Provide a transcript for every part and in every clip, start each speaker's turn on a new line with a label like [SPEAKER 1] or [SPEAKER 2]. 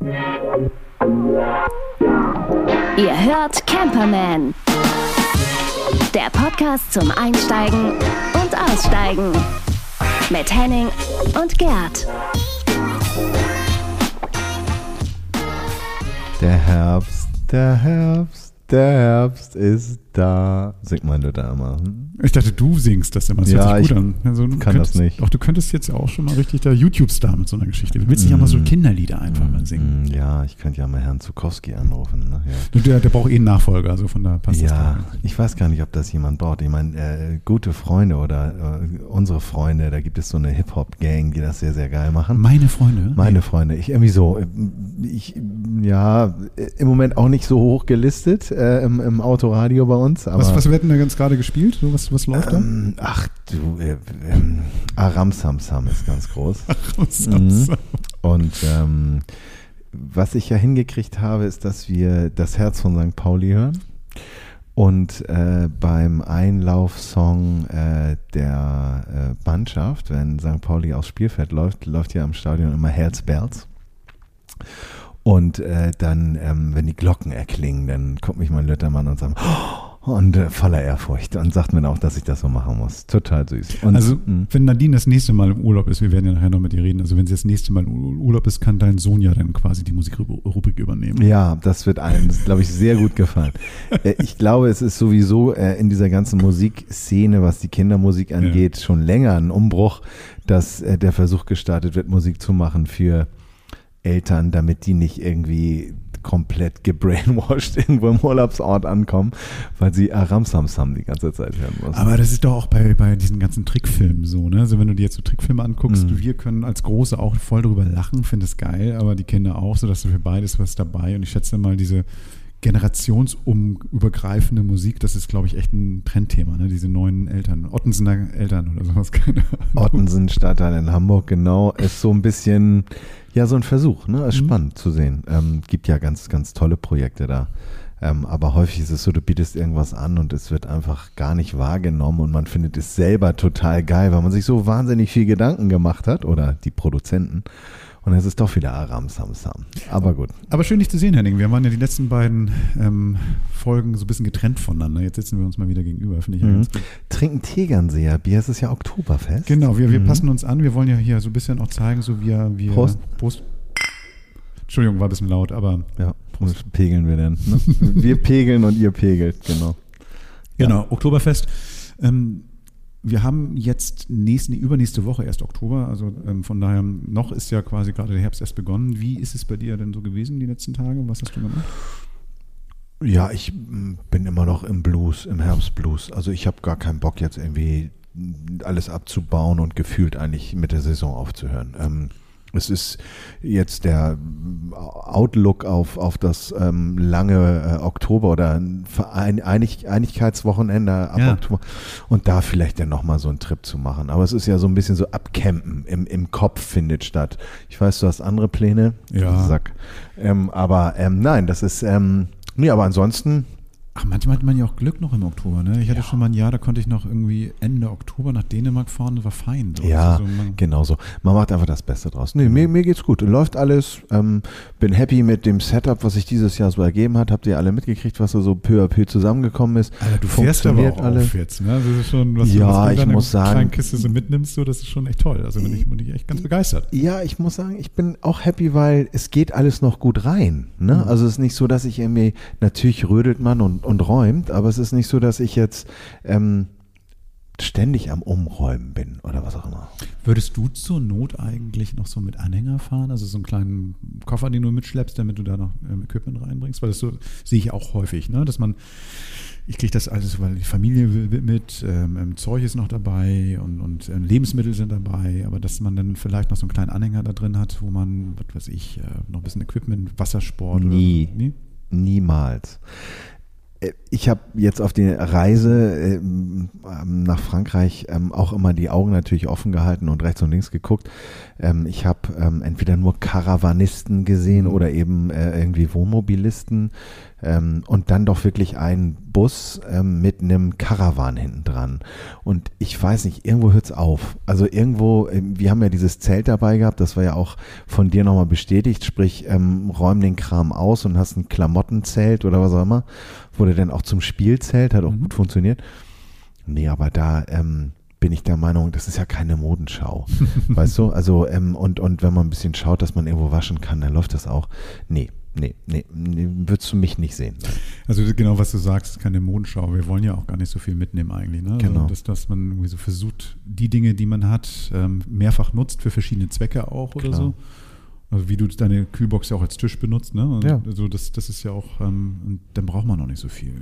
[SPEAKER 1] Ihr hört Camperman. Der Podcast zum Einsteigen und Aussteigen. Mit Henning und Gerd.
[SPEAKER 2] Der Herbst, der Herbst, der Herbst ist da. Singt man da immer. Hm?
[SPEAKER 3] Ich dachte, du singst das immer. Das
[SPEAKER 2] Ja,
[SPEAKER 3] hört sich gut
[SPEAKER 2] ich
[SPEAKER 3] an. Also,
[SPEAKER 2] kann
[SPEAKER 3] könntest,
[SPEAKER 2] das nicht.
[SPEAKER 3] Doch, du könntest jetzt auch schon mal richtig der YouTube-Star mit so einer Geschichte. Du willst nicht auch mal so Kinderlieder einfach mal singen.
[SPEAKER 2] Mm, Ja, ich könnte ja mal Herrn Zukowski anrufen. Ne? Ja.
[SPEAKER 3] Der, der braucht eh einen Nachfolger, also von da passt das.
[SPEAKER 2] Ja, ich weiß gar nicht, ob das jemand braucht. Ich meine, äh, gute Freunde oder äh, unsere Freunde, da gibt es so eine Hip-Hop-Gang, die das sehr, sehr geil machen.
[SPEAKER 3] Meine Freunde.
[SPEAKER 2] Meine Freunde, ich irgendwie so, äh, ich, ja, im Moment auch nicht so hoch gelistet äh, im, im Autoradio bei uns. Aber,
[SPEAKER 3] Was, was wird denn da ganz gerade gespielt? So, was, was läuft
[SPEAKER 2] ähm, ach du, äh, ähm, Aram Sam Sam ist ganz groß.
[SPEAKER 3] da?
[SPEAKER 2] Mhm. Und ähm, was ich ja hingekriegt habe, ist, dass wir das Herz von St. Pauli hören. Und äh, beim Einlaufsong äh, der äh, Mannschaft, wenn St. Pauli aufs Spielfeld läuft, läuft ja am Stadion immer Herz Bells. Und äh, dann, ähm, wenn die Glocken erklingen, dann guckt mich mein Lüttermann und sagt, oh, und äh, voller Ehrfurcht und sagt mir auch, dass ich das so machen muss. Total süß. Und,
[SPEAKER 3] Also,
[SPEAKER 2] mh.
[SPEAKER 3] wenn Nadine das nächste Mal im Urlaub ist, wir werden ja nachher noch mit ihr reden, also wenn sie das nächste Mal im Ur- Urlaub ist, kann dein Sohn ja dann quasi die Musikrubrik übernehmen.
[SPEAKER 2] Ja, das wird allen, glaube ich, sehr gut gefallen. Äh, ich glaube, es ist sowieso äh, in dieser ganzen Musikszene, was die Kindermusik angeht, schon länger ein Umbruch, dass äh, der Versuch gestartet wird, Musik zu machen für Eltern, damit die nicht irgendwie komplett gebrainwashed irgendwo im Urlaubsort ankommen, weil sie Aramsamsam die ganze Zeit hören müssen.
[SPEAKER 3] Aber das ist doch auch bei, bei diesen ganzen Trickfilmen so, ne? Also wenn du dir jetzt so Trickfilme anguckst,
[SPEAKER 2] Mhm.
[SPEAKER 3] wir können als Große auch voll drüber lachen, finde es geil, aber die Kinder auch, sodass du für beides was dabei. Und ich schätze mal, diese generationsübergreifende Musik, das ist, glaube ich, echt ein Trendthema, ne? Diese neuen Eltern, Ottensener Eltern oder sowas, keine Ahnung.
[SPEAKER 2] Ottensen Stadtteil in Hamburg, genau, ist so ein bisschen, ja, so ein Versuch, ne? Ist
[SPEAKER 3] Mhm.
[SPEAKER 2] spannend zu sehen. Ähm, gibt ja ganz, ganz tolle Projekte da. Ähm, aber häufig ist es so, du bietest irgendwas an und es wird einfach gar nicht wahrgenommen und man findet es selber total geil, weil man sich so wahnsinnig viel Gedanken gemacht hat oder die Produzenten. Und es ist doch wieder Aram Sam Sam. Aber gut.
[SPEAKER 3] Aber schön, dich zu sehen, Henning. Wir waren ja die letzten beiden ähm, Folgen so ein bisschen getrennt voneinander. Jetzt sitzen wir uns mal wieder gegenüber, finde ich ja
[SPEAKER 2] Mhm.
[SPEAKER 3] ganz gut.
[SPEAKER 2] Trinken Tegernseer Bier, es ist ja Oktoberfest.
[SPEAKER 3] Genau, wir, wir
[SPEAKER 2] Mhm.
[SPEAKER 3] passen uns an. Wir wollen ja hier so ein bisschen auch zeigen, so wie wir.
[SPEAKER 2] Prost.
[SPEAKER 3] Prost. Entschuldigung, war ein bisschen laut, aber
[SPEAKER 2] Ja, was pegeln wir denn? Ne? wir pegeln und ihr pegelt, genau.
[SPEAKER 3] genau, Oktoberfest. Ähm, wir haben jetzt nächste, übernächste Woche erst Oktober, also ähm, von daher noch ist ja quasi gerade der Herbst erst begonnen. Wie ist es bei dir denn so gewesen die letzten Tage? Was hast du gemacht?
[SPEAKER 2] Ja, ich mm, bin immer noch im Blues, im Herbstblues. Also ich habe gar keinen Bock jetzt irgendwie alles abzubauen und gefühlt eigentlich mit der Saison aufzuhören. Ähm, es ist jetzt der Outlook auf, auf das ähm, lange äh, Oktober oder ein Verein, Einig, Einigkeitswochenende ab
[SPEAKER 3] Ja.
[SPEAKER 2] Oktober und da vielleicht dann nochmal so einen Trip zu machen. Aber es ist ja so ein bisschen so Abcampen im, im Kopf findet statt. Ich weiß, du hast andere Pläne.
[SPEAKER 3] Ja.
[SPEAKER 2] Sack. Ähm, aber ähm, nein, das ist, ähm, nee, aber ansonsten,
[SPEAKER 3] Ach, manchmal hat man ja auch Glück noch im Oktober. Ne? Ich hatte schon mal ein Jahr, da konnte ich noch irgendwie Ende Oktober nach Dänemark fahren. Das war fein. So.
[SPEAKER 2] ja,
[SPEAKER 3] Also so man,
[SPEAKER 2] genau so. Man macht einfach das Beste draus. Nee, mir, mir geht's gut. Läuft alles. Ähm, bin happy mit dem Setup, was sich dieses Jahr so ergeben hat. Habt ihr alle mitgekriegt, was da so peu à peu zusammengekommen ist?
[SPEAKER 3] Alter, du fährst aber auch
[SPEAKER 2] alles.
[SPEAKER 3] auf jetzt. Ne? Das ist schon, was
[SPEAKER 2] Ja,
[SPEAKER 3] du was
[SPEAKER 2] ich muss sagen-
[SPEAKER 3] kleinen Kiste so mitnimmst, so, das ist schon echt toll. Also bin ich, bin ich echt ganz begeistert.
[SPEAKER 2] Ja, ich muss sagen, ich bin auch happy, weil es geht alles noch gut rein. Ne?
[SPEAKER 3] Mhm.
[SPEAKER 2] Also es ist nicht so, dass ich irgendwie, natürlich rödelt man und, und räumt, aber es ist nicht so, dass ich jetzt ähm, ständig am Umräumen bin oder was auch immer.
[SPEAKER 3] Würdest du zur Not eigentlich noch so mit Anhänger fahren? Also so einen kleinen Koffer, den du mitschleppst, damit du da noch ähm, Equipment reinbringst? Weil das so sehe ich auch häufig, ne? dass man, ich kriege das alles, weil die Familie will mit, ähm, ähm, Zeug ist noch dabei und, und ähm, Lebensmittel sind dabei, aber dass man dann vielleicht noch so einen kleinen Anhänger da drin hat, wo man, was weiß ich, äh, noch ein bisschen Equipment, Wassersport
[SPEAKER 2] Nie.
[SPEAKER 3] oder nee?
[SPEAKER 2] Niemals. Äh, Ich habe jetzt auf die Reise ähm, ähm, nach Frankreich ähm, auch immer die Augen natürlich offen gehalten und rechts und links geguckt. Ähm, ich habe ähm, entweder nur Karawanisten gesehen oder eben äh, irgendwie Wohnmobilisten. Ähm, und dann doch wirklich ein Bus ähm, mit einem Caravan hinten dran. Und ich weiß nicht, irgendwo hört es auf. Also irgendwo, wir haben ja dieses Zelt dabei gehabt, das war ja auch von dir nochmal bestätigt, sprich, räum den Kram aus und hast ein Klamottenzelt oder was auch immer. Wurde dann auch zum Spielzelt, hat auch
[SPEAKER 3] Mhm.
[SPEAKER 2] gut funktioniert. Nee, aber da ähm, bin ich der Meinung, das ist ja keine Modenschau. weißt du? Also, ähm, und, und wenn man ein bisschen schaut, dass man irgendwo waschen kann, dann läuft das auch. Nee, nee, nee, nee würdest du mich nicht sehen.
[SPEAKER 3] Also genau, was du sagst, keine Mondschau. Wir wollen ja auch gar nicht so viel mitnehmen eigentlich. Ne?
[SPEAKER 2] Genau.
[SPEAKER 3] Also, dass, dass man irgendwie so versucht, die Dinge, die man hat, ähm, mehrfach nutzt für verschiedene Zwecke auch oder
[SPEAKER 2] Klar.
[SPEAKER 3] so. Also wie du deine Kühlbox ja auch als Tisch benutzt, ne?
[SPEAKER 2] Ja.
[SPEAKER 3] Also das, das ist ja auch, ähm, dann braucht man auch nicht so viel.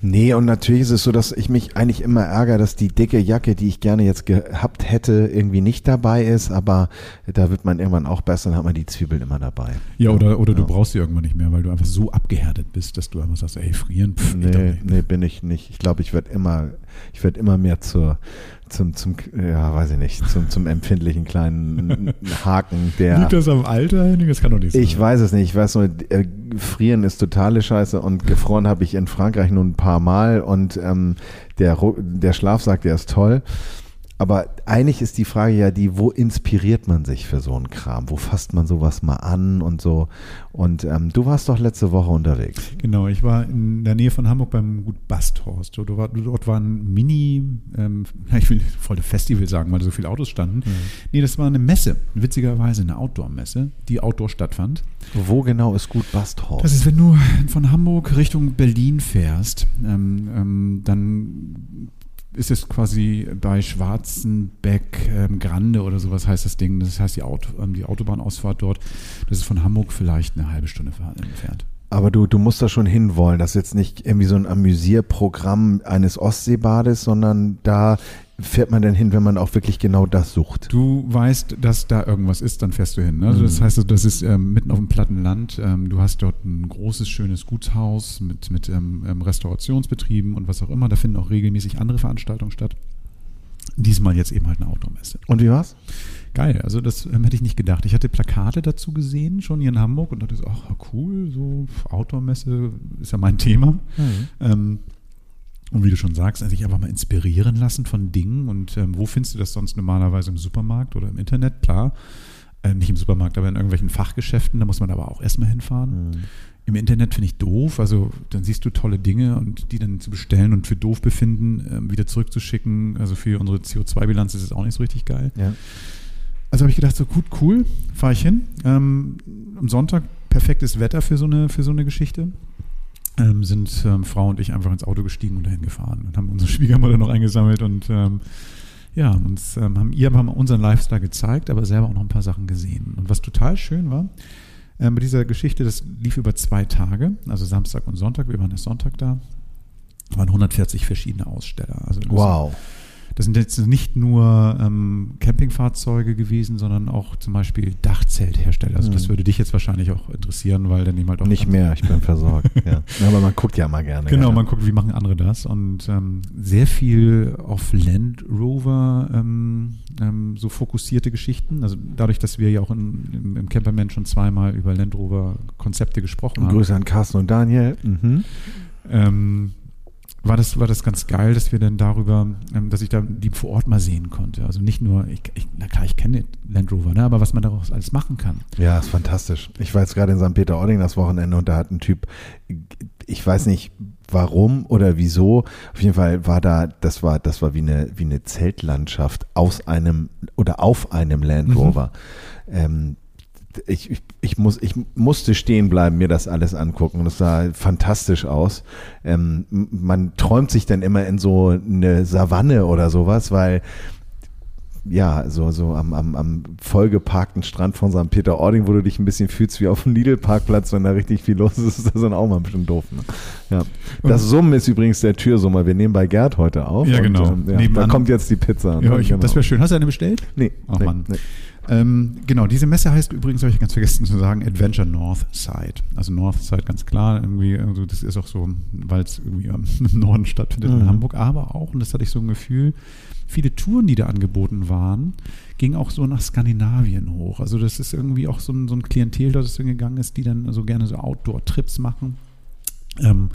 [SPEAKER 2] Nee, und natürlich ist es so, dass ich mich eigentlich immer ärgere, dass die dicke Jacke, die ich gerne jetzt gehabt hätte, irgendwie nicht dabei ist, aber da wird man irgendwann auch besser, dann hat man die Zwiebeln immer dabei.
[SPEAKER 3] Ja, oder, oder du
[SPEAKER 2] Ja.
[SPEAKER 3] brauchst sie irgendwann nicht mehr, weil du einfach so abgehärtet bist, dass du einfach sagst, ey, frieren, pff,
[SPEAKER 2] Nee, nee, bin ich nicht. Ich glaube, ich werde immer, ich werde immer mehr zur, zum, zum, ja, weiß ich nicht, zum, zum empfindlichen kleinen Haken, der.
[SPEAKER 3] Liegt das am Alter, Henning? Das kann doch nicht sein.
[SPEAKER 2] Ich weiß es nicht. Ich weiß nur, äh, frieren ist totale Scheiße und gefroren habe ich in Frankreich nur ein paar Mal und ähm, der, der Schlafsack, der ist toll. Aber eigentlich ist die Frage ja die, wo inspiriert man sich für so einen Kram? Wo fasst man sowas mal an und so? Und ähm, du warst doch letzte Woche unterwegs.
[SPEAKER 3] Genau, ich war in der Nähe von Hamburg beim Gut Basthorst. Dort war, dort war ein Mini, ähm, ich will voll ein Festival sagen, weil so viele Autos standen. Nee, das war eine Messe, witzigerweise eine Outdoor-Messe, die outdoor stattfand.
[SPEAKER 2] Wo genau ist gut Basthorst?
[SPEAKER 3] Das ist, wenn du von Hamburg Richtung Berlin fährst, ähm, ähm, dann ist es quasi bei Schwarzenbeck, ähm, Grande oder sowas heißt das Ding. Das heißt die, Auto, ähm, die Autobahnausfahrt dort. Das ist von Hamburg vielleicht eine halbe Stunde entfernt.
[SPEAKER 2] Aber du, du musst da schon hinwollen. Das ist jetzt nicht irgendwie so ein Amüsierprogramm eines Ostseebades, sondern da fährt man dann hin, wenn man auch wirklich genau das sucht.
[SPEAKER 3] Du weißt, dass da irgendwas ist, dann fährst du hin. Ne? Also das
[SPEAKER 2] Mhm.
[SPEAKER 3] heißt, das ist ähm, mitten auf dem platten Land. Ähm, du hast dort ein großes, schönes Gutshaus mit, mit ähm, ähm, Restaurationsbetrieben und was auch immer. Da finden auch regelmäßig andere Veranstaltungen statt. Diesmal jetzt eben halt eine Outdoor-Messe.
[SPEAKER 2] Und wie war's?
[SPEAKER 3] Geil, also das ähm, hätte ich nicht gedacht. Ich hatte Plakate dazu gesehen, schon hier in Hamburg und dachte so, ach cool, so Outdoor-Messe ist ja mein Thema. Ähm, und wie du schon sagst, sich einfach mal inspirieren lassen von Dingen. Und ähm, wo findest du das sonst normalerweise im Supermarkt oder im Internet? Klar, äh, nicht im Supermarkt, aber in irgendwelchen Fachgeschäften. Da muss man aber auch erstmal hinfahren. Im Internet finde ich doof. Also dann siehst du tolle Dinge und die dann zu bestellen und für doof befinden, ähm, wieder zurückzuschicken. Also für unsere CO2-Bilanz ist es auch nicht so richtig geil.
[SPEAKER 2] Ja.
[SPEAKER 3] Also habe ich gedacht, so gut, cool, fahre ich hin. Ähm, am Sonntag perfektes Wetter für so eine, für so eine Geschichte. Ähm, sind ähm, Frau und ich einfach ins Auto gestiegen und dahin gefahren und haben unsere Schwiegermutter noch eingesammelt und ähm, ja, uns ähm, haben ihr mal unseren Lifestyle gezeigt, aber selber auch noch ein paar Sachen gesehen. Und was total schön war, ähm, bei dieser Geschichte, das lief über zwei Tage, also Samstag und Sonntag, wir waren erst Sonntag da, waren 140 verschiedene Aussteller. Also
[SPEAKER 2] Wow.
[SPEAKER 3] Das sind jetzt nicht nur ähm, Campingfahrzeuge gewesen, sondern auch zum Beispiel Dachzelthersteller. Also das
[SPEAKER 2] Mhm.
[SPEAKER 3] würde dich jetzt wahrscheinlich auch interessieren, weil dann jemand auch
[SPEAKER 2] Nicht mehr, ich bin versorgt. ja. Aber man guckt ja mal gerne.
[SPEAKER 3] Genau,
[SPEAKER 2] ja.
[SPEAKER 3] man guckt, wie machen andere das und ähm, sehr viel auf Land Rover ähm, ähm, so fokussierte Geschichten. Also dadurch, dass wir ja auch in, im, im Camperman schon zweimal über Land Rover Konzepte gesprochen haben.
[SPEAKER 2] Grüße an Carsten und Daniel. Mhm.
[SPEAKER 3] ähm, war das, war das ganz geil, dass wir dann darüber, ähm, dass ich da die vor Ort mal sehen konnte. Also nicht nur, ich, ich, na klar, ich kenne Land Rover, ne, aber was man daraus alles machen kann.
[SPEAKER 2] Ja, ist fantastisch. Ich war jetzt gerade in St. Peter-Ording das Wochenende und da hat ein Typ, ich weiß nicht warum oder wieso, auf jeden Fall war da, das war, das war wie eine, wie eine Zeltlandschaft aus einem oder auf einem Land
[SPEAKER 3] Mhm.
[SPEAKER 2] Rover. Ähm, ich, ich, ich, muss, ich musste stehen bleiben, mir das alles angucken es sah fantastisch aus. Ähm, man träumt sich dann immer in so eine Savanne oder sowas, weil ja, so, so am, am, am vollgeparkten Strand von St. Peter-Ording, wo du dich ein bisschen fühlst wie auf dem Lidl-Parkplatz, wenn da richtig viel los ist, ist das dann auch mal ein bisschen doof. Ne? Ja. Das Summen ist übrigens der Türsummer. Wir nehmen bei Gerd heute auf.
[SPEAKER 3] Ja, genau.
[SPEAKER 2] Und, ähm, ja, da kommt jetzt die Pizza.
[SPEAKER 3] Ja, ich,
[SPEAKER 2] genau.
[SPEAKER 3] das wäre schön. Hast du eine bestellt?
[SPEAKER 2] Nee,
[SPEAKER 3] Ach,
[SPEAKER 2] nee,
[SPEAKER 3] Mann.
[SPEAKER 2] nee.
[SPEAKER 3] Ähm, genau, diese Messe heißt übrigens, habe ich ganz vergessen zu sagen, Adventure North Side. Also North Side ganz klar, irgendwie, also das ist auch so, weil es irgendwie im Norden stattfindet in
[SPEAKER 2] Mhm.
[SPEAKER 3] Hamburg, aber auch, und das hatte ich so ein Gefühl, viele Touren, die da angeboten waren, gingen auch so nach Skandinavien hoch. Also das ist irgendwie auch so ein, so ein Klientel, das hingegangen ist, die dann so gerne so Outdoor-Trips machen. Ähm,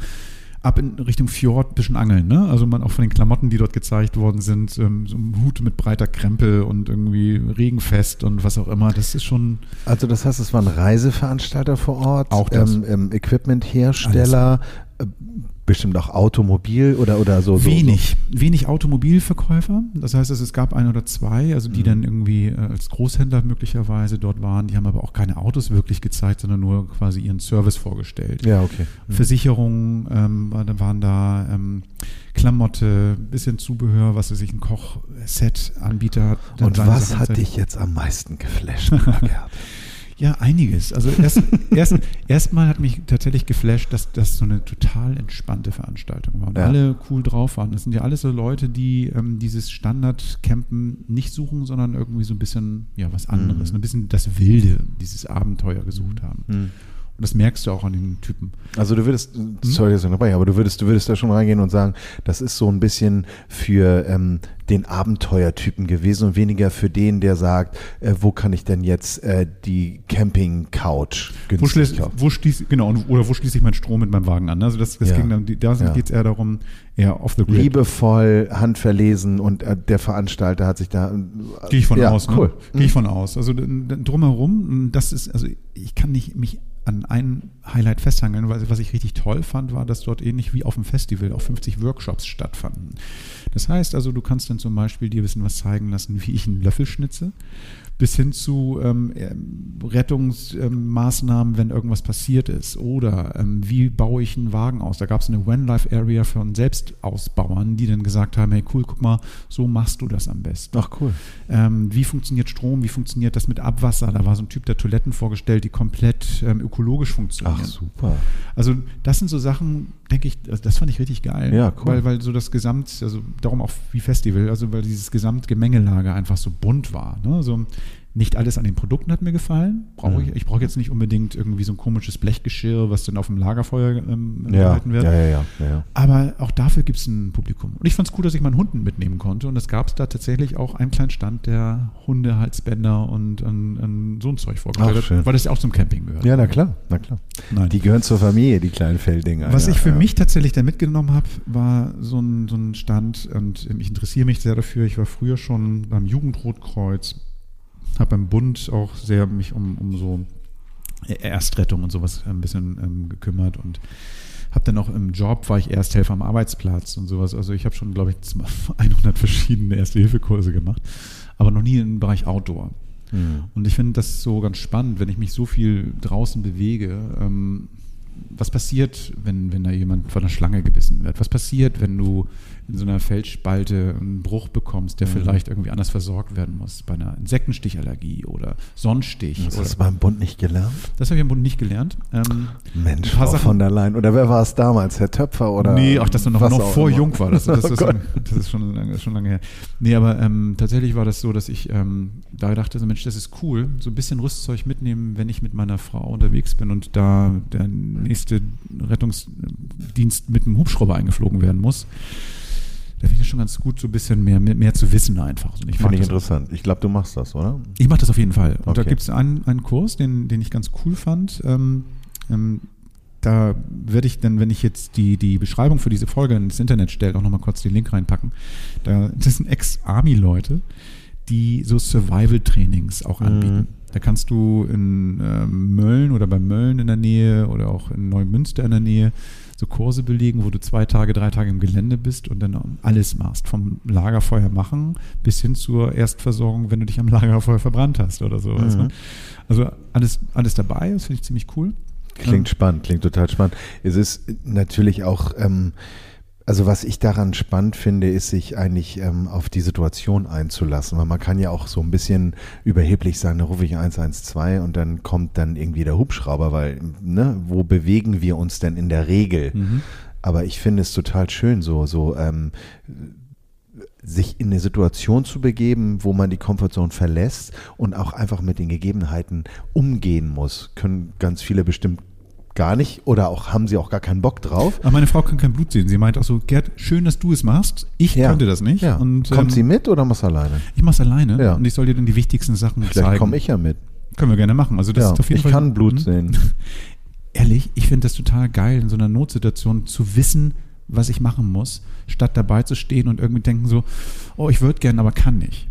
[SPEAKER 3] ab in Richtung Fjord ein bisschen angeln, ne? Also man auch von den Klamotten, die dort gezeigt worden sind, ähm, so ein Hut mit breiter Krempel und irgendwie regenfest und was auch immer, das ist schon.
[SPEAKER 2] Also das heißt, es waren Reiseveranstalter vor Ort,
[SPEAKER 3] Auch das.
[SPEAKER 2] ähm, ähm, Equipmenthersteller, bestimmt auch Automobil oder oder so. so
[SPEAKER 3] wenig, wenig Automobilverkäufer. Das heißt, es gab ein oder zwei, also die
[SPEAKER 2] Mhm.
[SPEAKER 3] dann irgendwie äh, als Großhändler möglicherweise dort waren. Die haben aber auch keine Autos wirklich gezeigt, sondern nur quasi ihren Service vorgestellt.
[SPEAKER 2] Ja, okay.
[SPEAKER 3] Versicherungen ähm, waren da, ähm, Klamotte, bisschen Zubehör, was weiß ich, ein Kochset-Anbieter.
[SPEAKER 2] Und was hat dich jetzt am meisten geflasht?
[SPEAKER 3] Ja, einiges. Also erst, erst, erstmal hat mich tatsächlich geflasht, dass das so eine total entspannte Veranstaltung war und
[SPEAKER 2] Ja.
[SPEAKER 3] alle cool drauf waren. Das sind ja alles so Leute, die ähm, dieses Standard-Campen nicht suchen, sondern irgendwie so ein bisschen ja was anderes,
[SPEAKER 2] Mhm.
[SPEAKER 3] ein bisschen das Wilde, dieses Abenteuer gesucht haben.
[SPEAKER 2] Hm.
[SPEAKER 3] Und das merkst du auch an den Typen.
[SPEAKER 2] Also du würdest, sorry, dass ich dabei, aber du würdest, du würdest da schon reingehen und sagen, das ist so ein bisschen für ähm, den Abenteuertypen gewesen und weniger für den, der sagt, äh, wo kann ich denn jetzt äh, die Camping-Couch
[SPEAKER 3] Wo
[SPEAKER 2] kaufen?
[SPEAKER 3] wo schließ, genau, oder wo schließe ich meinen Strom mit meinem Wagen an? Also das, das
[SPEAKER 2] Ja.
[SPEAKER 3] ging dann, da
[SPEAKER 2] Ja.
[SPEAKER 3] geht es eher darum, eher off the grid.
[SPEAKER 2] Liebevoll, handverlesen und äh, der Veranstalter hat sich da. äh,
[SPEAKER 3] Gehe ich von
[SPEAKER 2] ja,
[SPEAKER 3] aus. Ne?
[SPEAKER 2] Cool.
[SPEAKER 3] Gehe ich von aus. Also drumherum, das ist, also ich kann nicht mich an ein Highlight festhangeln, weil was ich richtig toll fand, war, dass dort ähnlich wie auf dem Festival auch 50 Workshops stattfanden. Das heißt also, du kannst dann zum Beispiel dir ein bisschen was zeigen lassen, wie ich einen Löffel schnitze, bis hin zu ähm, ähm, Rettungsmaßnahmen, wenn irgendwas passiert ist. Oder ähm, wie baue ich einen Wagen aus? Da gab es eine One-Life-Area von Selbstausbauern, die dann gesagt haben, hey cool, guck mal, so machst du das am besten.
[SPEAKER 2] Ach cool.
[SPEAKER 3] Ähm, wie funktioniert Strom? Wie funktioniert das mit Abwasser? Da war so ein Typ der Toiletten vorgestellt, die komplett ähm, ökologisch funktionieren.
[SPEAKER 2] Ach super.
[SPEAKER 3] Also das sind so Sachen, denke ich, das, das fand ich richtig geil.
[SPEAKER 2] Ja, cool.
[SPEAKER 3] Weil, weil so das Gesamt, also darum auch wie Festival, also weil dieses Gesamtgemengelage einfach so bunt war. Ne? Also nicht alles an den Produkten hat mir gefallen. Brauche ich, ich brauche jetzt nicht unbedingt irgendwie so ein komisches Blechgeschirr, was dann auf dem Lagerfeuer ähm,
[SPEAKER 2] Ja,
[SPEAKER 3] gehalten wird.
[SPEAKER 2] ja, ja, ja.
[SPEAKER 3] Aber auch dafür gibt es ein Publikum. Und ich fand es cool, dass ich meinen Hunden mitnehmen konnte. Und es gab da tatsächlich auch einen kleinen Stand, der Hunde, Halsbänder und an, an so ein Zeug vorgestellt hat, weil das ja auch zum Camping gehört.
[SPEAKER 2] Ja, na klar, na klar.
[SPEAKER 3] Nein.
[SPEAKER 2] Die gehören zur Familie, die kleinen Felddinger.
[SPEAKER 3] Was ich für mich tatsächlich da mitgenommen habe, war so ein, so ein Stand und ähm, ich interessiere mich sehr dafür. Ich war früher schon beim Jugendrotkreuz, habe beim Bund auch sehr mich um, um so Erstrettung und sowas ein bisschen ähm, gekümmert und habe dann auch im Job, war ich Ersthelfer am Arbeitsplatz und sowas. Also ich habe schon, glaube ich, 100 verschiedene Erste-Hilfe-Kurse gemacht, aber noch nie im Bereich Outdoor.
[SPEAKER 2] Hm.
[SPEAKER 3] Und ich finde das so ganz spannend, wenn ich mich so viel draußen bewege. Ähm, was passiert, wenn, wenn da jemand von einer Schlange gebissen wird? Was passiert, wenn du in so einer Felsspalte einen Bruch bekommst, der
[SPEAKER 2] Mhm.
[SPEAKER 3] vielleicht irgendwie anders versorgt werden muss? Bei einer Insektenstichallergie oder Sonnenstich.
[SPEAKER 2] Das hast du beim Bund nicht gelernt?
[SPEAKER 3] das habe ich im Bund nicht gelernt. Ähm,
[SPEAKER 2] Mensch, Frau
[SPEAKER 3] Sachen-
[SPEAKER 2] von der Leyen. Oder wer war es damals? Herr Töpfer oder?
[SPEAKER 3] nee, auch dass du noch, noch vor
[SPEAKER 2] immer.
[SPEAKER 3] jung war. Das, das, das,
[SPEAKER 2] Oh
[SPEAKER 3] das,
[SPEAKER 2] Gott.
[SPEAKER 3] das ist schon lange, schon lange her. Nee, aber ähm, tatsächlich war das so, dass ich ähm, da dachte, so, Mensch, das ist cool, so ein bisschen Rüstzeug mitnehmen, wenn ich mit meiner Frau unterwegs bin und da der nächste Rettungsdienst mit einem Hubschrauber eingeflogen werden muss. Da finde ich schon ganz gut, so ein bisschen mehr, mehr, zu wissen einfach. Und ich
[SPEAKER 2] Finde ich interessant. Ich glaube, du machst das, oder?
[SPEAKER 3] ich mache das auf jeden Fall. Und da
[SPEAKER 2] Okay.
[SPEAKER 3] gibt es einen, einen Kurs, den, den ich ganz cool fand. Ähm, ähm, da werde ich dann, wenn ich jetzt die, die Beschreibung für diese Folge ins Internet stelle, auch nochmal kurz den Link reinpacken. Da, das sind Ex-Army-Leute, die so Survival-Trainings auch
[SPEAKER 2] Mhm.
[SPEAKER 3] Da kannst du in ähm, Mölln oder bei Mölln in der Nähe oder auch in Neumünster in der Nähe so Kurse belegen, wo du zwei Tage, drei Tage im Gelände bist und dann alles machst. Vom Lagerfeuer machen bis hin zur Erstversorgung, wenn du dich am Lagerfeuer verbrannt hast oder sowas.
[SPEAKER 2] Mhm.
[SPEAKER 3] Also alles, alles dabei, das finde ich ziemlich cool.
[SPEAKER 2] Klingt
[SPEAKER 3] Ähm,
[SPEAKER 2] spannend, klingt total spannend. Es ist natürlich auch, ähm, also was ich daran spannend finde, ist sich eigentlich ähm, auf die Situation einzulassen, weil man kann ja auch so ein bisschen überheblich sagen, da rufe ich 112 und dann kommt dann irgendwie der Hubschrauber, weil, ne, wo bewegen wir uns denn in der Regel?
[SPEAKER 3] Mhm.
[SPEAKER 2] Aber ich finde es total schön, so, so ähm, sich in eine Situation zu begeben, wo man die Comfortzone verlässt und auch einfach mit den Gegebenheiten umgehen muss. Können ganz viele bestimmt gar nicht oder auch haben sie auch gar keinen Bock drauf.
[SPEAKER 3] Aber meine Frau kann kein Blut sehen. Sie meint auch so, Gerd, schön, dass du es machst. Ich
[SPEAKER 2] Ja.
[SPEAKER 3] könnte das nicht.
[SPEAKER 2] Ja.
[SPEAKER 3] Und,
[SPEAKER 2] Kommt
[SPEAKER 3] ähm,
[SPEAKER 2] sie mit oder machst du alleine?
[SPEAKER 3] Ich mache es alleine
[SPEAKER 2] Ja.
[SPEAKER 3] und ich soll dir dann die wichtigsten Sachen
[SPEAKER 2] Vielleicht
[SPEAKER 3] zeigen.
[SPEAKER 2] komme ich ja mit.
[SPEAKER 3] Können wir gerne machen. Also das ist auf jeden
[SPEAKER 2] ich
[SPEAKER 3] Fall,
[SPEAKER 2] kann Blut
[SPEAKER 3] Mhm.
[SPEAKER 2] sehen.
[SPEAKER 3] ehrlich, ich finde das total geil, in so einer Notsituation zu wissen, was ich machen muss, statt dabei zu stehen und irgendwie denken so, oh, ich würde gerne, aber kann nicht.